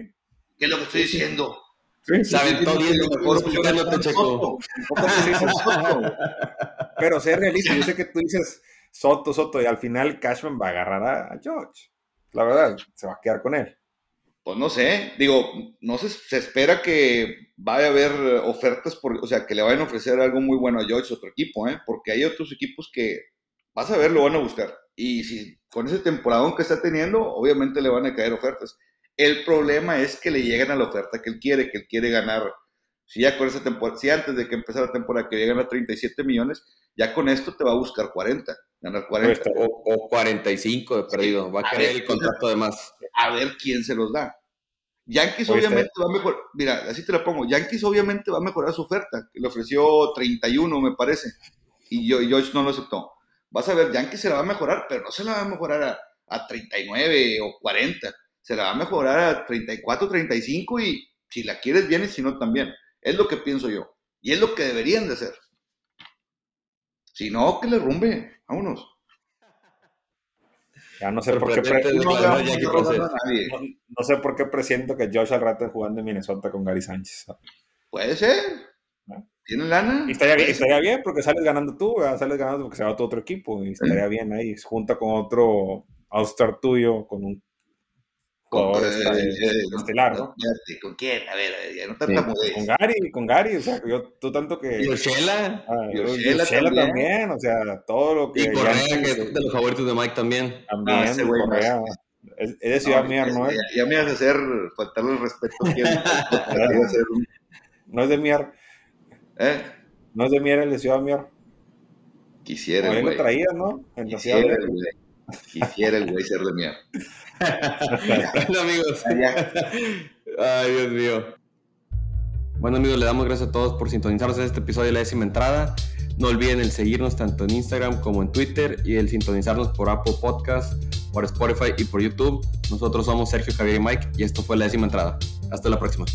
¿Qué es lo que estoy diciendo? Sí, Saben todo bien Checo. Pero sé realista, yo sé que tú dices Soto, Soto, y al final Cashman va a agarrar a George. La verdad, se va a quedar con él. Pues no sé, digo, no se, se espera que vaya a haber ofertas, por, o sea, que le vayan a ofrecer algo muy bueno a George, otro equipo, ¿eh? porque hay otros equipos que, vas a ver, lo van a buscar. Y si con ese temporada que está teniendo, obviamente le van a caer ofertas. El problema es que le lleguen a la oferta que él quiere, que él quiere ganar. Si ya con esa temporada, si antes de que empezara la temporada que llegan a 37 millones, ya con esto te va a buscar 40, ganar 40. O, 45 de perdido, va a, querer el contrato de más. A ver quién se los da. Yankees obviamente va a mejorar, mira, así te lo pongo, Yankees obviamente va a mejorar su oferta, que le ofreció 31 me parece, y George no lo aceptó. Vas a ver, Yankees se la va a mejorar, pero no se la va a mejorar a, a 39 o 40, se la va a mejorar a 34, 35 y si la quieres bien y si no también. Es lo que pienso yo. Y es lo que deberían de hacer. Si no, que le rumbe. Vámonos. Ya no sé por qué no, sé por qué presiento que Josh al rato jugando en Minnesota con Gary Sánchez. Puede ser. ¿Tiene lana? Y estaría, bien, estaría bien porque sales ganando tú, sales ganando porque se va tu otro equipo y estaría bien ahí, junta con otro all tuyo, con un jugador estelar, ¿no? ¿Con quién? A ver, ya no sí. Con Gary, con Gary, o sea, yo, tú tanto que... Y Shela. Ah, también. también. o sea, todo lo que... Y Correa, que es de los favoritos de Mike también. También, ah, ese Correa. Es, de Ciudad Mier, ¿no? Ya, ya, me vas a hacer faltarle el respeto. no es de Mier. ¿Eh? No es de Mier el de Ciudad Mier. Quisiera, güey. lo traía, ¿no? Quisiera, el güey. Quisiera el güey ser de Mier. bueno, amigos. Ay, Dios mío. Bueno, amigos, le damos gracias a todos por sintonizarnos en este episodio de la décima entrada. No olviden el seguirnos tanto en Instagram como en Twitter y el sintonizarnos por Apple Podcast, por Spotify y por YouTube. Nosotros somos Sergio Javier y Mike y esto fue la décima entrada. Hasta la próxima.